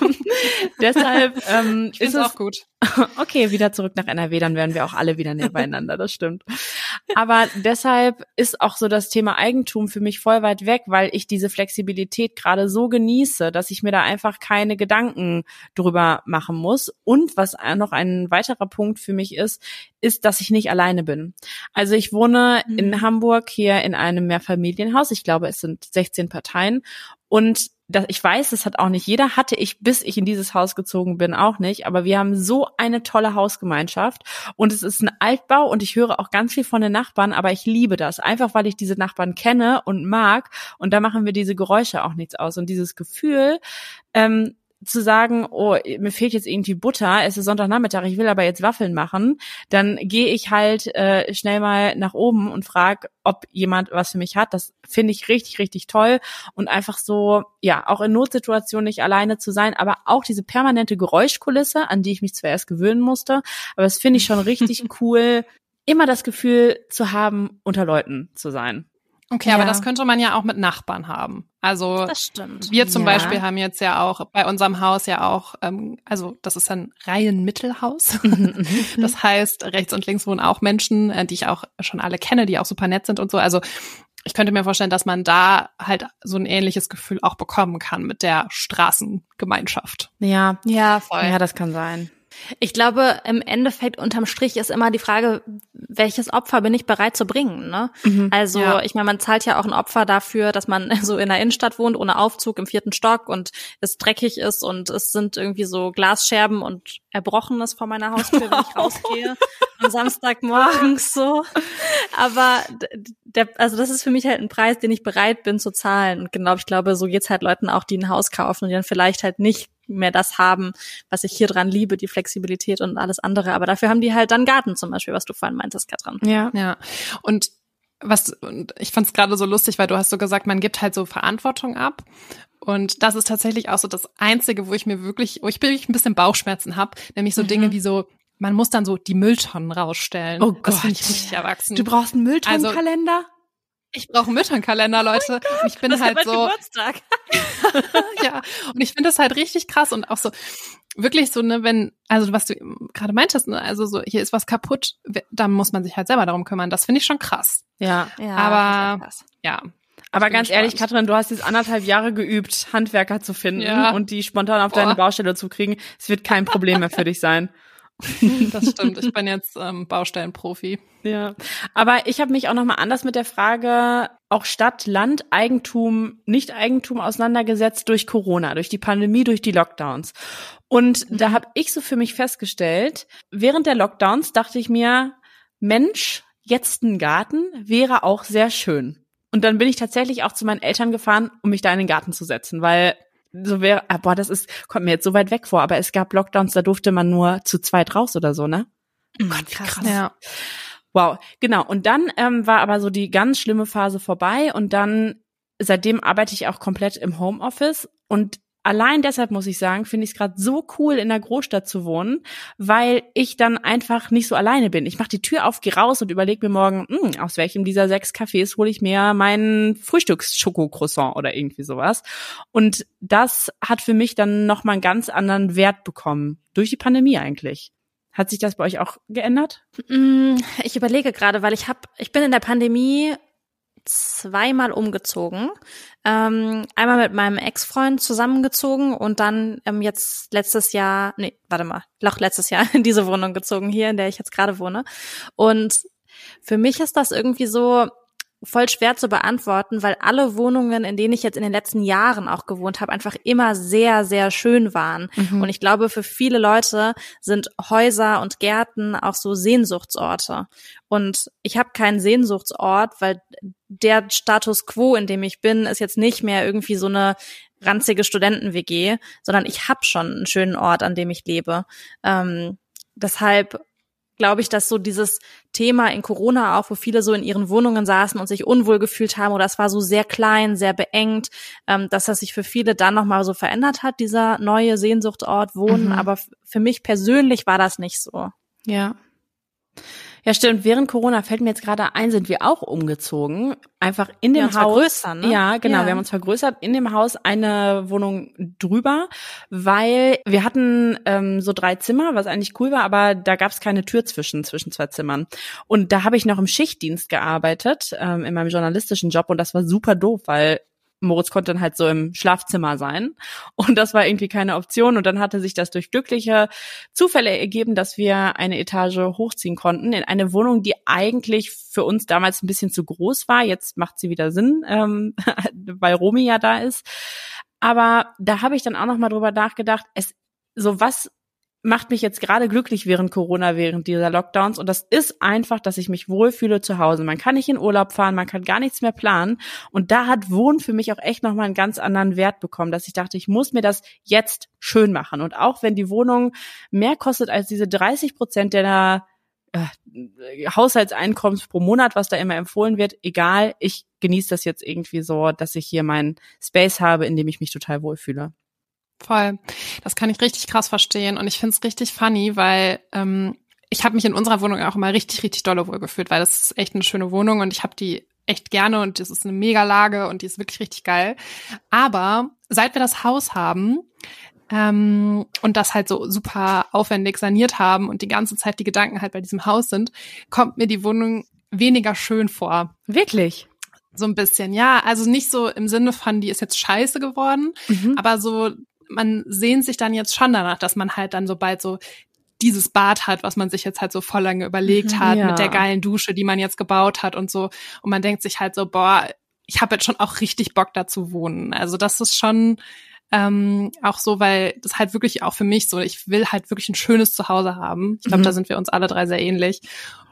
Speaker 1: deshalb ähm,
Speaker 2: ist es auch gut.
Speaker 1: okay, wieder zurück nach NRW, dann wären wir auch alle wieder näher beieinander, das stimmt. Aber deshalb ist auch so das Thema Eigentum für mich voll weit weg, weil ich diese Flexibilität gerade so genieße, dass ich mir da einfach keine Gedanken drüber machen muss. Und was noch ein weiterer Punkt für mich ist, ist, dass ich nicht alleine bin. Also ich wohne mhm. in Hamburg hier in einem Mehrfamilienhaus. Ich glaube, es sind 16 Parteien. Und das, ich weiß, das hat auch nicht jeder, hatte ich, bis ich in dieses Haus gezogen bin, auch nicht. Aber wir haben so eine tolle Hausgemeinschaft und es ist ein Altbau und ich höre auch ganz viel von den Nachbarn, aber ich liebe das, einfach weil ich diese Nachbarn kenne und mag und da machen wir diese Geräusche auch nichts aus und dieses Gefühl, ähm, zu sagen, oh, mir fehlt jetzt irgendwie Butter, es ist Sonntagnachmittag, ich will aber jetzt Waffeln machen, dann gehe ich halt äh, schnell mal nach oben und frage, ob jemand was für mich hat. Das finde ich richtig, richtig toll. Und einfach so, ja, auch in Notsituationen nicht alleine zu sein, aber auch diese permanente Geräuschkulisse, an die ich mich zwar erst gewöhnen musste, aber das finde ich schon richtig cool, immer das Gefühl zu haben, unter Leuten zu sein.
Speaker 2: Okay, ja. aber das könnte man ja auch mit Nachbarn haben. Also
Speaker 3: das stimmt.
Speaker 2: wir zum ja. Beispiel haben jetzt ja auch bei unserem Haus ja auch, ähm, also das ist ein Reihenmittelhaus. Mhm, mhm, das heißt, rechts und links wohnen auch Menschen, äh, die ich auch schon alle kenne, die auch super nett sind und so. Also ich könnte mir vorstellen, dass man da halt so ein ähnliches Gefühl auch bekommen kann mit der Straßengemeinschaft.
Speaker 1: Ja, ja, voll. Ja, das kann sein.
Speaker 3: Ich glaube, im Endeffekt unterm Strich ist immer die Frage, welches Opfer bin ich bereit zu bringen? Ne? Mhm, also ja. ich meine, man zahlt ja auch ein Opfer dafür, dass man so in der Innenstadt wohnt, ohne Aufzug im vierten Stock und es dreckig ist und es sind irgendwie so Glasscherben und Erbrochenes vor meiner Haustür, wenn ich rausgehe. Am Samstagmorgens so. Aber der, also das ist für mich halt ein Preis, den ich bereit bin zu zahlen. Und genau, ich glaube, so geht's halt Leuten auch, die ein Haus kaufen und die dann vielleicht halt nicht mehr das haben, was ich hier dran liebe, die Flexibilität und alles andere. Aber dafür haben die halt dann Garten zum Beispiel, was du vorhin meintest, Katrin.
Speaker 2: Ja, ja. Und was, und ich fand es gerade so lustig, weil du hast so gesagt, man gibt halt so Verantwortung ab. Und das ist tatsächlich auch so das Einzige, wo ich mir wirklich, wo ich wirklich ein bisschen Bauchschmerzen habe, nämlich so mhm. Dinge wie so, man muss dann so die Mülltonnen rausstellen.
Speaker 1: Oh Gott. Das finde ich richtig erwachsen. Du brauchst einen Mülltonnenkalender? Also,
Speaker 2: ich brauche Mütterkalender, Leute. Oh ich bin
Speaker 1: das
Speaker 2: halt so.
Speaker 1: Geburtstag.
Speaker 2: ja, und ich finde das halt richtig krass und auch so wirklich so, ne, wenn, also was du gerade meintest, ne, also so, hier ist was kaputt, da muss man sich halt selber darum kümmern. Das finde ich schon krass.
Speaker 1: Ja.
Speaker 2: ja aber ja.
Speaker 1: Aber ganz gespannt. ehrlich, Katrin, du hast jetzt anderthalb Jahre geübt, Handwerker zu finden ja. und die spontan auf Boah. deine Baustelle zu kriegen. Es wird kein Problem mehr für dich sein.
Speaker 2: Das stimmt. Ich bin jetzt ähm, Baustellenprofi.
Speaker 1: Ja, aber ich habe mich auch noch mal anders mit der Frage auch Stadt, Land, Eigentum, Nicht-Eigentum auseinandergesetzt durch Corona, durch die Pandemie, durch die Lockdowns. Und mhm. da habe ich so für mich festgestellt, während der Lockdowns dachte ich mir, Mensch, jetzt ein Garten wäre auch sehr schön. Und dann bin ich tatsächlich auch zu meinen Eltern gefahren, um mich da in den Garten zu setzen, weil so wäre, ah, boah, das ist, kommt mir jetzt so weit weg vor, aber es gab Lockdowns, da durfte man nur zu zweit raus oder so, ne?
Speaker 2: Oh Gott, wie krass. Ja.
Speaker 1: Wow, genau. Und dann ähm, war aber so die ganz schlimme Phase vorbei und dann seitdem arbeite ich auch komplett im Homeoffice und allein deshalb muss ich sagen, finde ich es gerade so cool, in der Großstadt zu wohnen, weil ich dann einfach nicht so alleine bin. Ich mache die Tür auf, gehe raus und überlege mir morgen, mh, hm, aus welchem dieser sechs Cafés hole ich mir meinen Frühstücks-Schoko-Croissant oder irgendwie sowas. Und das hat für mich dann nochmal einen ganz anderen Wert bekommen. Durch die Pandemie eigentlich. Hat sich das bei euch auch geändert?
Speaker 3: Mm, ich überlege gerade, weil ich habe, ich bin in der Pandemie zweimal umgezogen. Ähm, einmal mit meinem Ex-Freund zusammengezogen und dann ähm, jetzt letztes Jahr, nee, warte mal, noch letztes Jahr in diese Wohnung gezogen hier, in der ich jetzt gerade wohne. Und für mich ist das irgendwie so, voll schwer zu beantworten, weil alle Wohnungen, in denen ich jetzt in den letzten Jahren auch gewohnt habe, einfach immer sehr, sehr schön waren. Mhm. Und ich glaube, für viele Leute sind Häuser und Gärten auch so Sehnsuchtsorte. Und ich habe keinen Sehnsuchtsort, weil der Status quo, in dem ich bin, ist jetzt nicht mehr irgendwie so eine ranzige Studenten-WG, sondern ich habe schon einen schönen Ort, an dem ich lebe. Ähm, deshalb glaube ich, dass so dieses Thema in Corona auch, wo viele so in ihren Wohnungen saßen und sich unwohl gefühlt haben oder es war so sehr klein, sehr beengt, ähm, dass das sich für viele dann nochmal so verändert hat, dieser neue Sehnsuchtort Wohnen. Mhm. Aber für mich persönlich war das nicht so.
Speaker 1: Ja. Ja, stimmt. Während Corona fällt mir jetzt gerade ein, sind wir auch umgezogen. Einfach in dem
Speaker 3: ja,
Speaker 1: Haus.
Speaker 3: Ne?
Speaker 1: Ja, genau. Ja. Wir haben uns vergrößert. In dem Haus eine Wohnung drüber, weil wir hatten ähm, so drei Zimmer, was eigentlich cool war, aber da gab es keine Tür zwischen, zwischen zwei Zimmern. Und da habe ich noch im Schichtdienst gearbeitet, ähm, in meinem journalistischen Job. Und das war super doof, weil Moritz konnte dann halt so im Schlafzimmer sein. Und das war irgendwie keine Option. Und dann hatte sich das durch glückliche Zufälle ergeben, dass wir eine Etage hochziehen konnten in eine Wohnung, die eigentlich für uns damals ein bisschen zu groß war. Jetzt macht sie wieder Sinn, ähm, weil Romy ja da ist. Aber da habe ich dann auch noch mal drüber nachgedacht, es so was macht mich jetzt gerade glücklich während Corona, während dieser Lockdowns. Und das ist einfach, dass ich mich wohlfühle zu Hause. Man kann nicht in Urlaub fahren, man kann gar nichts mehr planen. Und da hat Wohnen für mich auch echt nochmal einen ganz anderen Wert bekommen, dass ich dachte, ich muss mir das jetzt schön machen. Und auch wenn die Wohnung mehr kostet als diese 30 Prozent der äh, Haushaltseinkommens pro Monat, was da immer empfohlen wird, egal, ich genieße das jetzt irgendwie so, dass ich hier meinen Space habe, in dem ich mich total wohlfühle.
Speaker 2: Voll. Das kann ich richtig krass verstehen. Und ich finde es richtig funny, weil ähm, ich habe mich in unserer Wohnung auch immer richtig, richtig dolle wohlgefühlt, weil das ist echt eine schöne Wohnung und ich habe die echt gerne und das ist eine mega Lage und die ist wirklich richtig geil. Aber seit wir das Haus haben, ähm, und das halt so super aufwendig saniert haben und die ganze Zeit die Gedanken halt bei diesem Haus sind, kommt mir die Wohnung weniger schön vor.
Speaker 1: Wirklich?
Speaker 2: So ein bisschen, ja. Also nicht so im Sinne von, die ist jetzt scheiße geworden, mhm. aber so man sehnt sich dann jetzt schon danach, dass man halt dann so bald so dieses Bad hat, was man sich jetzt halt so voll lange überlegt hat, ja. mit der geilen Dusche, die man jetzt gebaut hat und so. Und man denkt sich halt so, boah, ich habe jetzt schon auch richtig Bock dazu wohnen. Also das ist schon ähm, auch so, weil das halt wirklich auch für mich so, ich will halt wirklich ein schönes Zuhause haben. Ich glaube, mhm. da sind wir uns alle drei sehr ähnlich.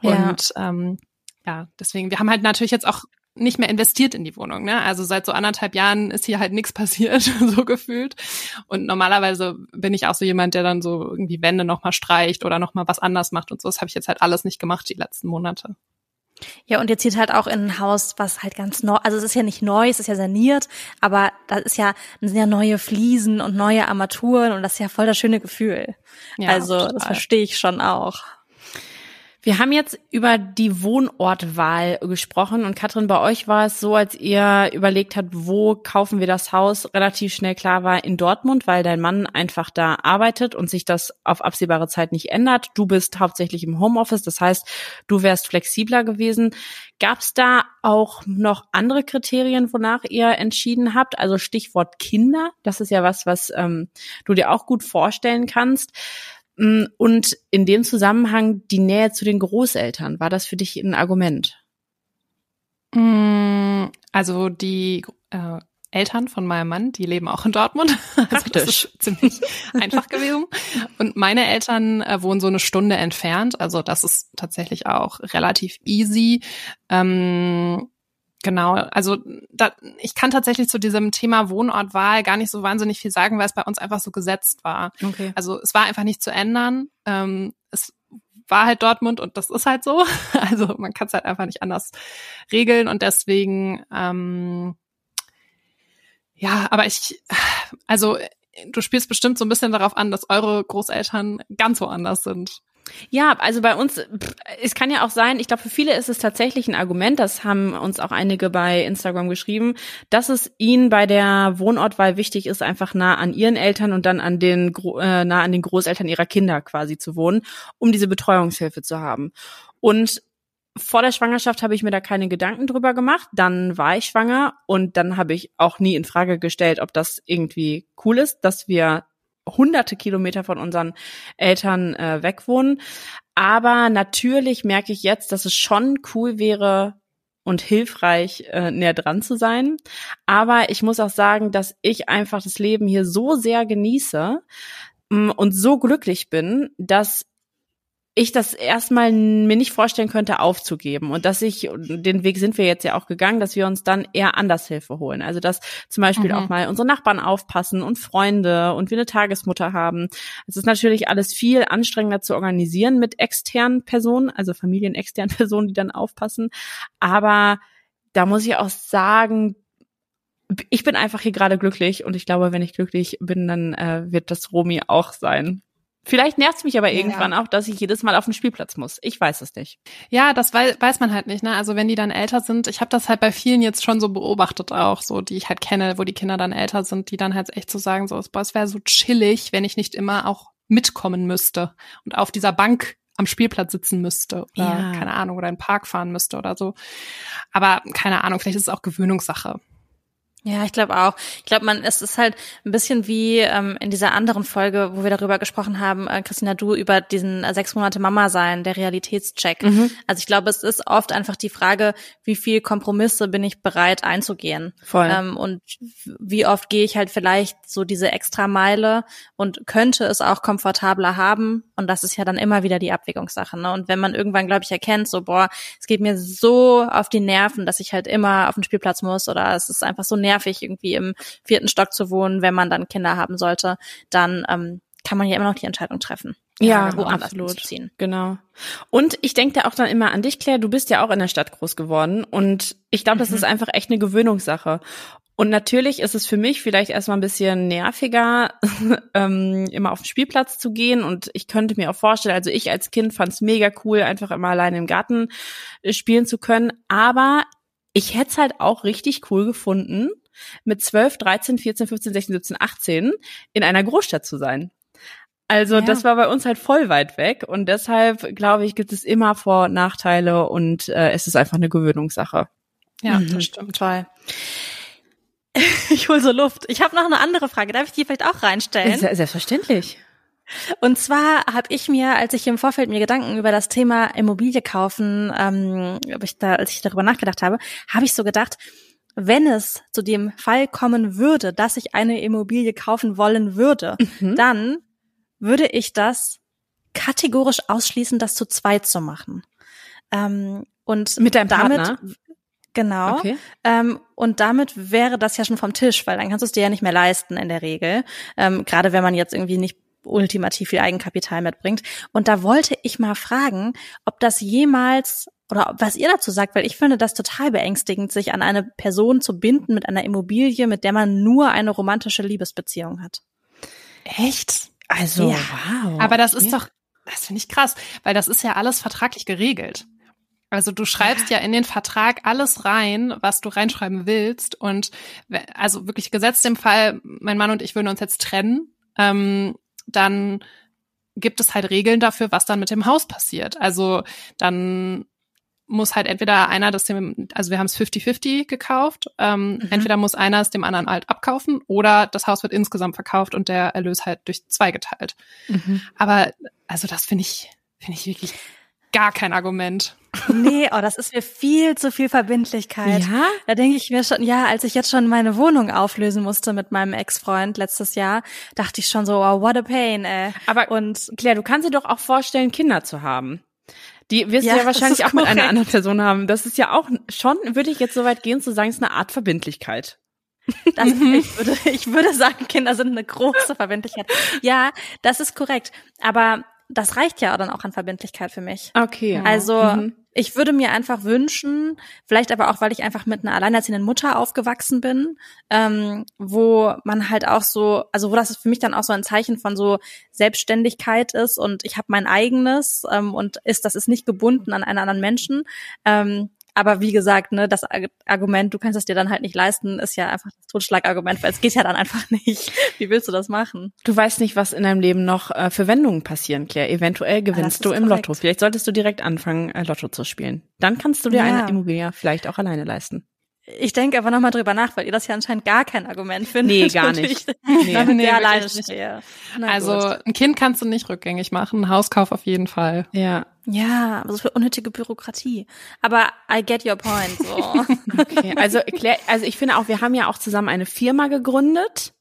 Speaker 2: Und ja. ähm, ja, deswegen, wir haben halt natürlich jetzt auch nicht mehr investiert in die Wohnung. Ne? Also seit so anderthalb Jahren ist hier halt nichts passiert, so gefühlt. Und normalerweise bin ich auch so jemand, der dann so irgendwie Wände nochmal streicht oder nochmal was anders macht und so. Das habe ich jetzt halt alles nicht gemacht die letzten Monate.
Speaker 3: Ja, und ihr zieht halt auch in ein Haus, was halt ganz neu, also es ist ja nicht neu, es ist ja saniert, aber da ist ja, sind ja neue Fliesen und neue Armaturen und das ist ja voll das schöne Gefühl. Ja, also total. das verstehe ich schon auch.
Speaker 1: Wir haben jetzt über die Wohnortwahl gesprochen und Katrin, bei euch war es so, als ihr überlegt habt, wo kaufen wir das Haus, relativ schnell klar war in Dortmund, weil dein Mann einfach da arbeitet und sich das auf absehbare Zeit nicht ändert. Du bist hauptsächlich im Homeoffice, das heißt, du wärst flexibler gewesen. Gab es da auch noch andere Kriterien, wonach ihr entschieden habt? Also Stichwort Kinder, das ist ja was, was ähm, du dir auch gut vorstellen kannst. Mm, und in dem Zusammenhang die Nähe zu den Großeltern, war das für dich ein Argument?
Speaker 2: Mm, also die äh, Eltern von meinem Mann, die leben auch in Dortmund.
Speaker 1: Praktisch. Also
Speaker 2: das ist ziemlich einfach gewesen. Und meine Eltern äh, wohnen so eine Stunde entfernt. Also das ist tatsächlich auch relativ easy. Ähm, Genau, also da, ich kann tatsächlich zu diesem Thema Wohnortwahl gar nicht so wahnsinnig viel sagen, weil es bei uns einfach so gesetzt war. Okay. Also es war einfach nicht zu ändern. Ähm, es war halt Dortmund und das ist halt so. Also man kann es halt einfach nicht anders regeln und deswegen, ähm, ja, aber ich, also du spielst bestimmt so ein bisschen darauf an, dass eure Großeltern ganz woanders sind.
Speaker 1: Ja, also bei uns, es kann ja auch sein, ich glaube, für viele ist es tatsächlich ein Argument, das haben uns auch einige bei Instagram geschrieben, dass es ihnen bei der Wohnortwahl wichtig ist, einfach nah an ihren Eltern und dann an den, äh, nah an den Großeltern ihrer Kinder quasi zu wohnen, um diese Betreuungshilfe zu haben. Und vor der Schwangerschaft habe ich mir da keine Gedanken drüber gemacht. Dann war ich schwanger und dann habe ich auch nie in Frage gestellt, ob das irgendwie cool ist, dass wir hunderte Kilometer von unseren Eltern äh, weg. Aber natürlich merke ich jetzt, dass es schon cool wäre und hilfreich, äh, näher dran zu sein. Aber ich muss auch sagen, dass ich einfach das Leben hier so sehr genieße mm, und so glücklich bin, dass ich das erstmal mir nicht vorstellen könnte, aufzugeben. Und dass ich, den Weg sind wir jetzt ja auch gegangen, dass wir uns dann eher anders Hilfe holen. Also dass zum Beispiel mhm. auch mal unsere Nachbarn aufpassen und Freunde und wir eine Tagesmutter haben. Es ist natürlich alles viel anstrengender zu organisieren mit externen Personen, also familienexternen Personen, die dann aufpassen. Aber da muss ich auch sagen, ich bin einfach hier gerade glücklich und ich glaube, wenn ich glücklich bin, dann äh, wird das Romi auch sein. Vielleicht nervt es mich aber irgendwann ja. auch, dass ich jedes Mal auf den Spielplatz muss. Ich weiß es nicht.
Speaker 2: Ja, das weiß, weiß man halt nicht. Ne? Also wenn die dann älter sind, ich habe das halt bei vielen jetzt schon so beobachtet auch, so die ich halt kenne, wo die Kinder dann älter sind, die dann halt echt so sagen, so, boah, es wäre so chillig, wenn ich nicht immer auch mitkommen müsste und auf dieser Bank am Spielplatz sitzen müsste oder ja. keine Ahnung oder in den Park fahren müsste oder so. Aber keine Ahnung, vielleicht ist es auch Gewöhnungssache.
Speaker 3: Ja, ich glaube auch. Ich glaube, man, es ist halt ein bisschen wie ähm, in dieser anderen Folge, wo wir darüber gesprochen haben, äh, Christina, du über diesen äh, sechs Monate Mama sein, der Realitätscheck. Mhm. Also ich glaube, es ist oft einfach die Frage, wie viel Kompromisse bin ich bereit einzugehen? Voll. Ähm, und wie oft gehe ich halt vielleicht so diese extra Meile und könnte es auch komfortabler haben. Und das ist ja dann immer wieder die Abwägungssache. Ne? Und wenn man irgendwann, glaube ich, erkennt, so, boah, es geht mir so auf die Nerven, dass ich halt immer auf den Spielplatz muss oder es ist einfach so nervig, nervig, irgendwie im vierten Stock zu wohnen, wenn man dann Kinder haben sollte, dann ähm, kann man ja immer noch die Entscheidung treffen.
Speaker 1: Ja, woanders absolut. Ziehen. Genau. Und ich denke da auch dann immer an dich, Claire. Du bist ja auch in der Stadt groß geworden. Und ich glaube, das mhm. ist einfach echt eine Gewöhnungssache. Und natürlich ist es für mich vielleicht erstmal ein bisschen nerviger, ähm, immer auf den Spielplatz zu gehen. Und ich könnte mir auch vorstellen, also ich als Kind fand es mega cool, einfach immer alleine im Garten äh, spielen zu können. Aber ich hätte es halt auch richtig cool gefunden, mit 12, 13, 14, 15, 16, 17, 18 in einer Großstadt zu sein. Also ja. das war bei uns halt voll weit weg und deshalb glaube ich, gibt es immer Vor- und Nachteile und äh, es ist einfach eine Gewöhnungssache.
Speaker 3: Ja, mhm. das stimmt. Toll. Ich hole so Luft. Ich habe noch eine andere Frage. Darf ich die vielleicht auch reinstellen?
Speaker 1: Selbstverständlich.
Speaker 3: Und zwar habe ich mir, als ich im Vorfeld mir Gedanken über das Thema Immobilie kaufen, ähm, ich da, als ich darüber nachgedacht habe, habe ich so gedacht, wenn es zu dem Fall kommen würde, dass ich eine Immobilie kaufen wollen würde, mhm. dann würde ich das kategorisch ausschließen, das zu zweit zu machen. Ähm, und
Speaker 1: mit deinem damit, Partner?
Speaker 3: Genau. Okay. Ähm, und damit wäre das ja schon vom Tisch, weil dann kannst du es dir ja nicht mehr leisten in der Regel. Ähm, Gerade wenn man jetzt irgendwie nicht ultimativ viel Eigenkapital mitbringt. Und da wollte ich mal fragen, ob das jemals oder was ihr dazu sagt, weil ich finde das total beängstigend, sich an eine Person zu binden mit einer Immobilie, mit der man nur eine romantische Liebesbeziehung hat.
Speaker 1: Echt? Also, ja. wow.
Speaker 2: Aber das ist doch Das finde ich krass, weil das ist ja alles vertraglich geregelt. Also du schreibst ja. ja in den Vertrag alles rein, was du reinschreiben willst. Und also wirklich gesetzt im Fall, mein Mann und ich würden uns jetzt trennen, ähm, dann gibt es halt Regeln dafür, was dann mit dem Haus passiert. Also dann muss halt entweder einer das dem, also wir haben es 50-50 gekauft, ähm, mhm. entweder muss einer es dem anderen halt abkaufen oder das Haus wird insgesamt verkauft und der Erlös halt durch zwei geteilt. Mhm. Aber also das finde ich, finde ich wirklich gar kein Argument.
Speaker 3: Nee, oh, das ist mir viel zu viel Verbindlichkeit. Ja? Da denke ich mir schon, ja, als ich jetzt schon meine Wohnung auflösen musste mit meinem Ex-Freund letztes Jahr, dachte ich schon so, oh, what a pain, ey.
Speaker 1: Aber und Claire, du kannst dir doch auch vorstellen, Kinder zu haben. Die wirst ja, du ja wahrscheinlich auch korrekt. mit einer anderen Person haben. Das ist ja auch schon, würde ich jetzt so weit gehen zu sagen, ist eine Art Verbindlichkeit.
Speaker 3: Das, ich, würde, ich würde sagen, Kinder sind eine große Verbindlichkeit. Ja, das ist korrekt. Aber das reicht ja dann auch an Verbindlichkeit für mich.
Speaker 1: Okay.
Speaker 3: Also mhm. ich würde mir einfach wünschen, vielleicht aber auch, weil ich einfach mit einer alleinerziehenden Mutter aufgewachsen bin, ähm, wo man halt auch so, also wo das für mich dann auch so ein Zeichen von so Selbstständigkeit ist und ich habe mein eigenes ähm, und ist, das ist nicht gebunden an einen anderen Menschen. Ähm, aber wie gesagt, ne, das Argument, du kannst es dir dann halt nicht leisten, ist ja einfach das Totschlagargument, weil es geht ja dann einfach nicht. Wie willst du das machen?
Speaker 1: Du weißt nicht, was in deinem Leben noch äh, für Wendungen passieren, Claire. Eventuell gewinnst du im korrekt. Lotto. Vielleicht solltest du direkt anfangen, äh, Lotto zu spielen. Dann kannst du dir ja. eine Immobilie vielleicht auch alleine leisten.
Speaker 3: Ich denke aber nochmal drüber nach, weil ihr das ja anscheinend gar kein Argument findet.
Speaker 1: Nee, gar nicht.
Speaker 3: nee, damit nee, alleine stehe.
Speaker 2: also gut. ein Kind kannst du nicht rückgängig machen, ein Hauskauf auf jeden Fall.
Speaker 3: Ja. Ja, was für unnötige Bürokratie. Aber I get your point. So.
Speaker 1: okay, also, also ich finde auch, wir haben ja auch zusammen eine Firma gegründet.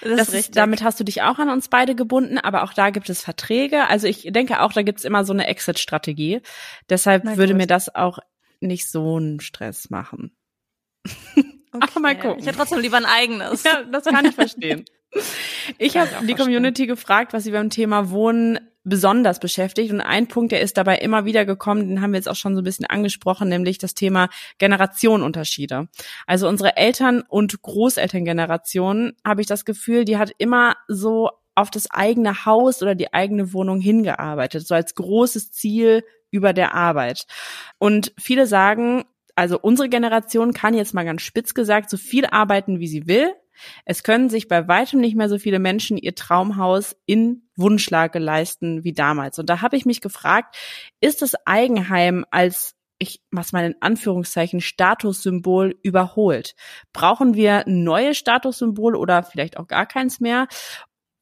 Speaker 1: Das, das ist richtig. damit hast du dich auch an uns beide gebunden, aber auch da gibt es Verträge. Also ich denke auch, da gibt es immer so eine Exit-Strategie. Deshalb würde mir das auch nicht so einen Stress machen.
Speaker 3: Okay. Ach, mal gucken. Ich hätte trotzdem lieber ein eigenes.
Speaker 1: Ja, das kann ich verstehen. Ich habe die Community gefragt, was sie beim Thema Wohnen besonders beschäftigt. Und ein Punkt, der ist dabei immer wieder gekommen, den haben wir jetzt auch schon so ein bisschen angesprochen, nämlich das Thema Generationenunterschiede. Also unsere Eltern- und Großelterngeneration, habe ich das Gefühl, die hat immer so auf das eigene Haus oder die eigene Wohnung hingearbeitet, so als großes Ziel über der Arbeit. Und viele sagen, also unsere Generation kann jetzt mal ganz spitz gesagt so viel arbeiten, wie sie will. Es können sich bei weitem nicht mehr so viele Menschen ihr Traumhaus in Wunschlage leisten wie damals. Und da habe ich mich gefragt, ist das Eigenheim als ich mach's mal in Anführungszeichen Statussymbol überholt? Brauchen wir neue Statussymbole oder vielleicht auch gar keins mehr?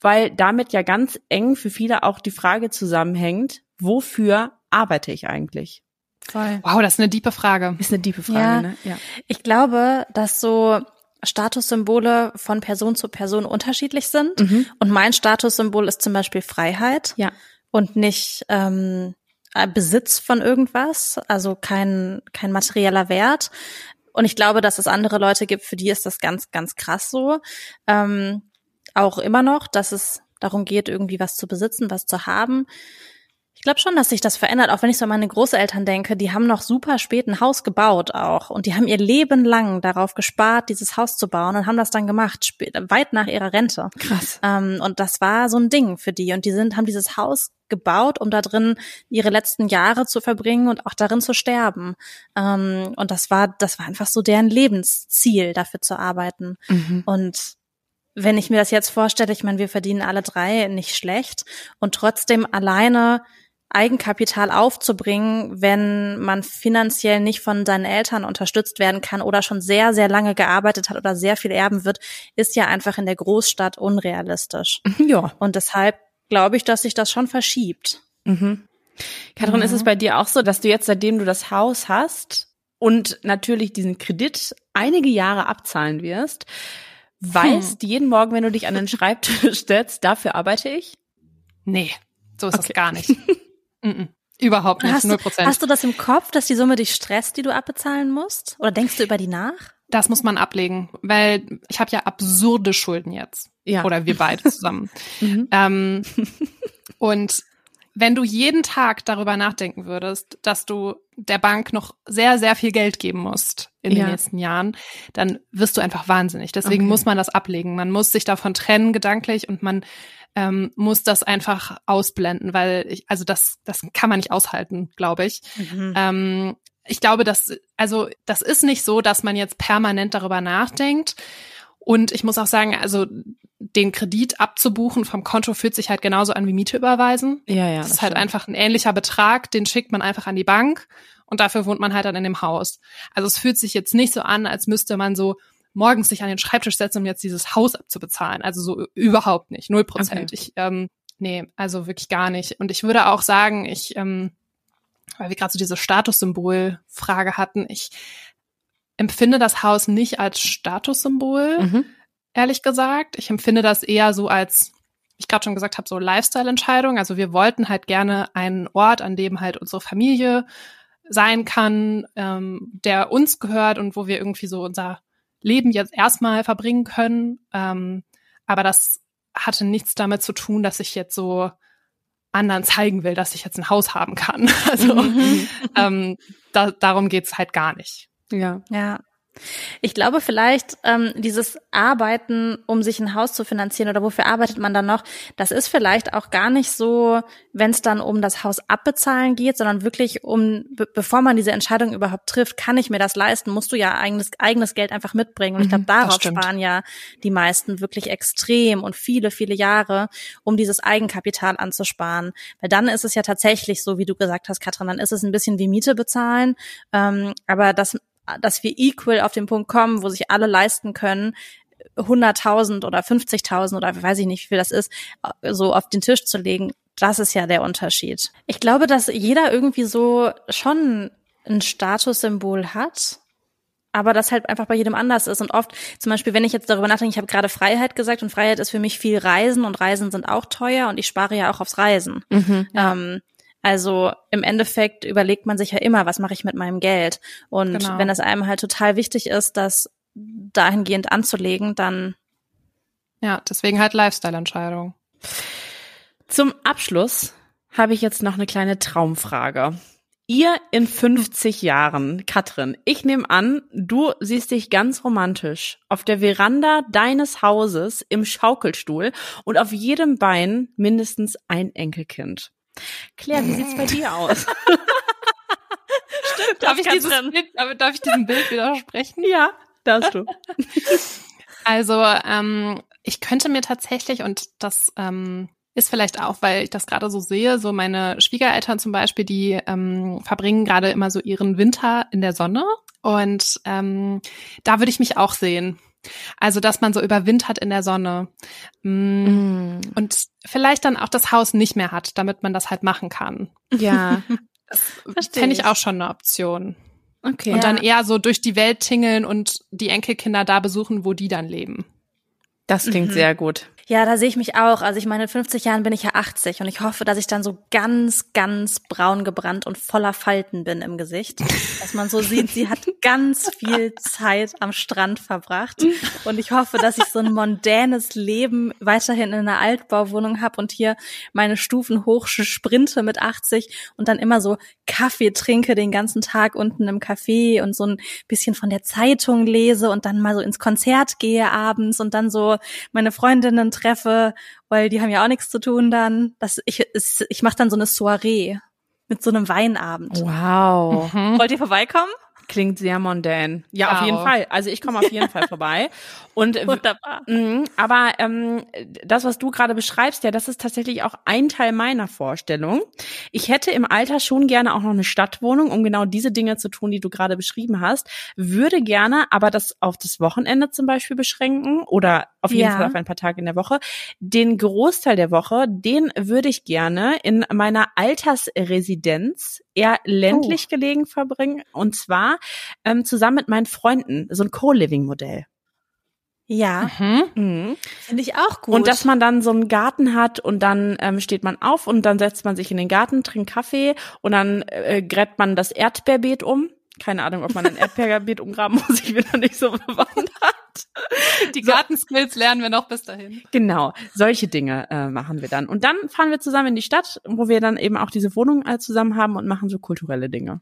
Speaker 1: Weil damit ja ganz eng für viele auch die Frage zusammenhängt, wofür arbeite ich eigentlich?
Speaker 2: Voll. Wow, das ist eine diepe Frage.
Speaker 1: Ist eine diepe Frage,
Speaker 3: ja.
Speaker 1: ne?
Speaker 3: Ja. Ich glaube, dass so Statussymbole von Person zu Person unterschiedlich sind. Mhm. Und mein Statussymbol ist zum Beispiel Freiheit.
Speaker 1: Ja.
Speaker 3: Und nicht ähm, Besitz von irgendwas, also kein, kein materieller Wert. Und ich glaube, dass es andere Leute gibt, für die ist das ganz, ganz krass so. Ähm, auch immer noch, dass es darum geht, irgendwie was zu besitzen, was zu haben. Ich glaube schon, dass sich das verändert, auch wenn ich so an meine Großeltern denke, die haben noch super spät ein Haus gebaut auch und die haben ihr Leben lang darauf gespart, dieses Haus zu bauen und haben das dann gemacht, spät, weit nach ihrer Rente.
Speaker 1: Krass.
Speaker 3: Ähm, und das war so ein Ding für die und die sind, haben dieses Haus gebaut, um da drin ihre letzten Jahre zu verbringen und auch darin zu sterben. Ähm, und das war, das war einfach so deren Lebensziel, dafür zu arbeiten. Mhm. Und wenn ich mir das jetzt vorstelle, ich meine, wir verdienen alle drei nicht schlecht und trotzdem alleine Eigenkapital aufzubringen, wenn man finanziell nicht von seinen Eltern unterstützt werden kann oder schon sehr, sehr lange gearbeitet hat oder sehr viel erben wird, ist ja einfach in der Großstadt unrealistisch.
Speaker 1: Ja.
Speaker 3: Und deshalb glaube ich, dass sich das schon verschiebt.
Speaker 1: Mhm. Katrin, mhm. ist es bei dir auch so, dass du jetzt, seitdem du das Haus hast und natürlich diesen Kredit einige Jahre abzahlen wirst, weißt hm. jeden Morgen, wenn du dich an den Schreibtisch setzt, dafür arbeite ich?
Speaker 2: Nee, so ist okay. das gar nicht. Mm Überhaupt nicht,
Speaker 3: null Prozent. Hast du das im Kopf, dass die Summe dich stresst, die du abbezahlen musst? Oder denkst du über die nach?
Speaker 2: Das muss man ablegen, weil ich habe ja absurde Schulden jetzt. Ja. Oder wir beide zusammen. mhm. ähm, und wenn du jeden Tag darüber nachdenken würdest, dass du der Bank noch sehr, sehr viel Geld geben musst in ja. den nächsten Jahren, dann wirst du einfach wahnsinnig. Deswegen okay. muss man das ablegen. Man muss sich davon trennen gedanklich und man ähm, muss das einfach ausblenden, weil ich, also das, das kann man nicht aushalten, glaube ich. Mhm. Ähm, ich glaube, dass, also das ist nicht so, dass man jetzt permanent darüber nachdenkt. Und ich muss auch sagen, also den Kredit abzubuchen vom Konto fühlt sich halt genauso an wie Miete überweisen.
Speaker 1: Ja, ja.
Speaker 2: Das, das ist halt stimmt. einfach ein ähnlicher Betrag, den schickt man einfach an die Bank und dafür wohnt man halt dann in dem Haus. Also es fühlt sich jetzt nicht so an, als müsste man so morgens sich an den Schreibtisch setzen, um jetzt dieses Haus abzubezahlen. Also so überhaupt nicht, null Prozent. Okay. Ich, ähm, nee, also wirklich gar nicht. Und ich würde auch sagen, ich, ähm, weil wir gerade so diese Statussymbol-Frage hatten, ich empfinde das Haus nicht als Statussymbol, mhm. ehrlich gesagt. Ich empfinde das eher so als, ich gerade schon gesagt habe, so Lifestyle-Entscheidung. Also wir wollten halt gerne einen Ort, an dem halt unsere Familie sein kann, ähm, der uns gehört und wo wir irgendwie so unser Leben jetzt erstmal verbringen können. Ähm, aber das hatte nichts damit zu tun, dass ich jetzt so anderen zeigen will, dass ich jetzt ein Haus haben kann. Also mhm. ähm, da, darum geht's halt gar nicht.
Speaker 3: Ja. Ja. Ich glaube vielleicht ähm, dieses Arbeiten, um sich ein Haus zu finanzieren oder wofür arbeitet man dann noch, das ist vielleicht auch gar nicht so, wenn es dann um das Haus abbezahlen geht, sondern wirklich um, be bevor man diese Entscheidung überhaupt trifft, kann ich mir das leisten, musst du ja eigenes, eigenes Geld einfach mitbringen. Und ich glaube, mhm, darauf sparen ja die meisten wirklich extrem und viele, viele Jahre, um dieses Eigenkapital anzusparen. Weil dann ist es ja tatsächlich so, wie du gesagt hast, Katrin, dann ist es ein bisschen wie Miete bezahlen. Ähm, aber das dass wir equal auf den Punkt kommen, wo sich alle leisten können, 100.000 oder 50.000 oder weiß ich nicht, wie viel das ist, so auf den Tisch zu legen. Das ist ja der Unterschied. Ich glaube, dass jeder irgendwie so schon ein Statussymbol hat, aber das halt einfach bei jedem anders ist. Und oft, zum Beispiel, wenn ich jetzt darüber nachdenke, ich habe gerade Freiheit gesagt und Freiheit ist für mich viel Reisen und Reisen sind auch teuer und ich spare ja auch aufs Reisen. Mhm, ja. ähm, also im Endeffekt überlegt man sich ja immer, was mache ich mit meinem Geld. Und genau. wenn es einem halt total wichtig ist, das dahingehend anzulegen, dann.
Speaker 2: Ja, deswegen halt Lifestyle-Entscheidung.
Speaker 1: Zum Abschluss habe ich jetzt noch eine kleine Traumfrage. Ihr in 50 Jahren, Katrin, ich nehme an, du siehst dich ganz romantisch auf der Veranda deines Hauses im Schaukelstuhl und auf jedem Bein mindestens ein Enkelkind. Claire, wie sieht's bei dir aus?
Speaker 2: Stimmt, darf ich, dieses Bild, darf ich diesem Bild widersprechen?
Speaker 1: Ja, darfst du.
Speaker 2: also, ähm, ich könnte mir tatsächlich, und das ähm, ist vielleicht auch, weil ich das gerade so sehe, so meine Schwiegereltern zum Beispiel, die ähm, verbringen gerade immer so ihren Winter in der Sonne. Und ähm, da würde ich mich auch sehen. Also, dass man so überwintert in der Sonne. Mm. Mm. Und vielleicht dann auch das Haus nicht mehr hat, damit man das halt machen kann.
Speaker 1: Ja.
Speaker 2: Das fände ich auch schon eine Option. Okay. Und dann eher so durch die Welt tingeln und die Enkelkinder da besuchen, wo die dann leben.
Speaker 1: Das klingt mhm. sehr gut.
Speaker 3: Ja, da sehe ich mich auch. Also ich meine, in 50 Jahren bin ich ja 80 und ich hoffe, dass ich dann so ganz, ganz braun gebrannt und voller Falten bin im Gesicht. Dass man so sieht, sie hat ganz viel Zeit am Strand verbracht. Und ich hoffe, dass ich so ein mondänes Leben weiterhin in einer Altbauwohnung habe und hier meine Stufen hoch sprinte mit 80 und dann immer so Kaffee trinke den ganzen Tag unten im Café und so ein bisschen von der Zeitung lese und dann mal so ins Konzert gehe abends und dann so meine Freundinnen treffe, weil die haben ja auch nichts zu tun dann. Das, ich ich mache dann so eine Soiree mit so einem Weinabend.
Speaker 1: Wow.
Speaker 3: Mhm. Wollt ihr vorbeikommen?
Speaker 1: Klingt sehr mondän. Ja, wow. auf jeden Fall. Also ich komme auf jeden Fall vorbei. Und wunderbar. Mh, aber ähm, das, was du gerade beschreibst, ja, das ist tatsächlich auch ein Teil meiner Vorstellung. Ich hätte im Alter schon gerne auch noch eine Stadtwohnung, um genau diese Dinge zu tun, die du gerade beschrieben hast. Würde gerne, aber das auf das Wochenende zum Beispiel beschränken oder auf jeden ja. Fall auf ein paar Tage in der Woche. Den Großteil der Woche, den würde ich gerne in meiner Altersresidenz eher ländlich oh. gelegen verbringen. Und zwar ähm, zusammen mit meinen Freunden, so ein Co-Living-Modell.
Speaker 3: Ja, mhm. mhm. finde ich auch gut.
Speaker 1: Und dass man dann so einen Garten hat und dann ähm, steht man auf und dann setzt man sich in den Garten, trinkt Kaffee und dann äh, gräbt man das Erdbeerbeet um. Keine Ahnung, ob man ein Erdbeerbeet umgraben muss. Ich bin da nicht so bewandert.
Speaker 2: Die Gartenskills lernen wir noch bis dahin.
Speaker 1: Genau, solche Dinge äh, machen wir dann. Und dann fahren wir zusammen in die Stadt, wo wir dann eben auch diese Wohnung alle zusammen haben und machen so kulturelle Dinge.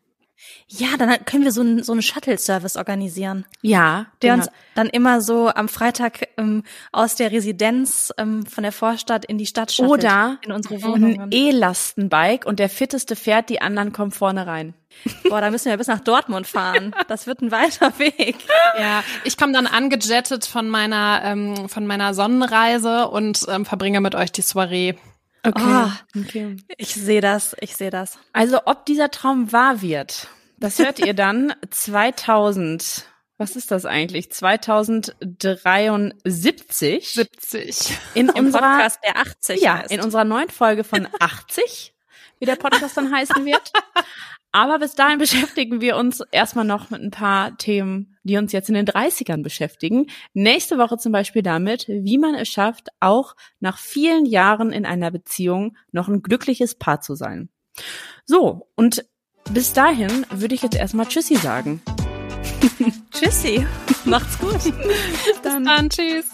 Speaker 3: Ja, dann können wir so einen so einen Shuttle-Service organisieren.
Speaker 1: Ja,
Speaker 3: der genau. uns dann immer so am Freitag ähm, aus der Residenz ähm, von der Vorstadt in die Stadt shuttelt.
Speaker 1: Oder in unsere Wohnungen. ein E-Lastenbike und der fitteste fährt, die anderen kommen vorne rein.
Speaker 3: Boah, da müssen wir bis nach Dortmund fahren. Das wird ein weiter Weg.
Speaker 2: Ja, ich komme dann angejettet von meiner ähm, von meiner Sonnenreise und ähm, verbringe mit euch die Soiree.
Speaker 3: Okay. Oh, okay. Ich sehe das, ich sehe das.
Speaker 1: Also, ob dieser Traum wahr wird, das hört ihr dann 2000. Was ist das eigentlich? 2073.
Speaker 2: 70.
Speaker 3: In unserer Podcast der 80
Speaker 1: Ja, heißt. in unserer neuen Folge von 80, wie der Podcast dann heißen wird. Aber bis dahin beschäftigen wir uns erstmal noch mit ein paar Themen, die uns jetzt in den 30ern beschäftigen. Nächste Woche zum Beispiel damit, wie man es schafft, auch nach vielen Jahren in einer Beziehung noch ein glückliches Paar zu sein. So, und bis dahin würde ich jetzt erstmal Tschüssi sagen.
Speaker 3: Tschüssi.
Speaker 1: Macht's gut.
Speaker 2: Bis dann. Bis dann. Tschüss.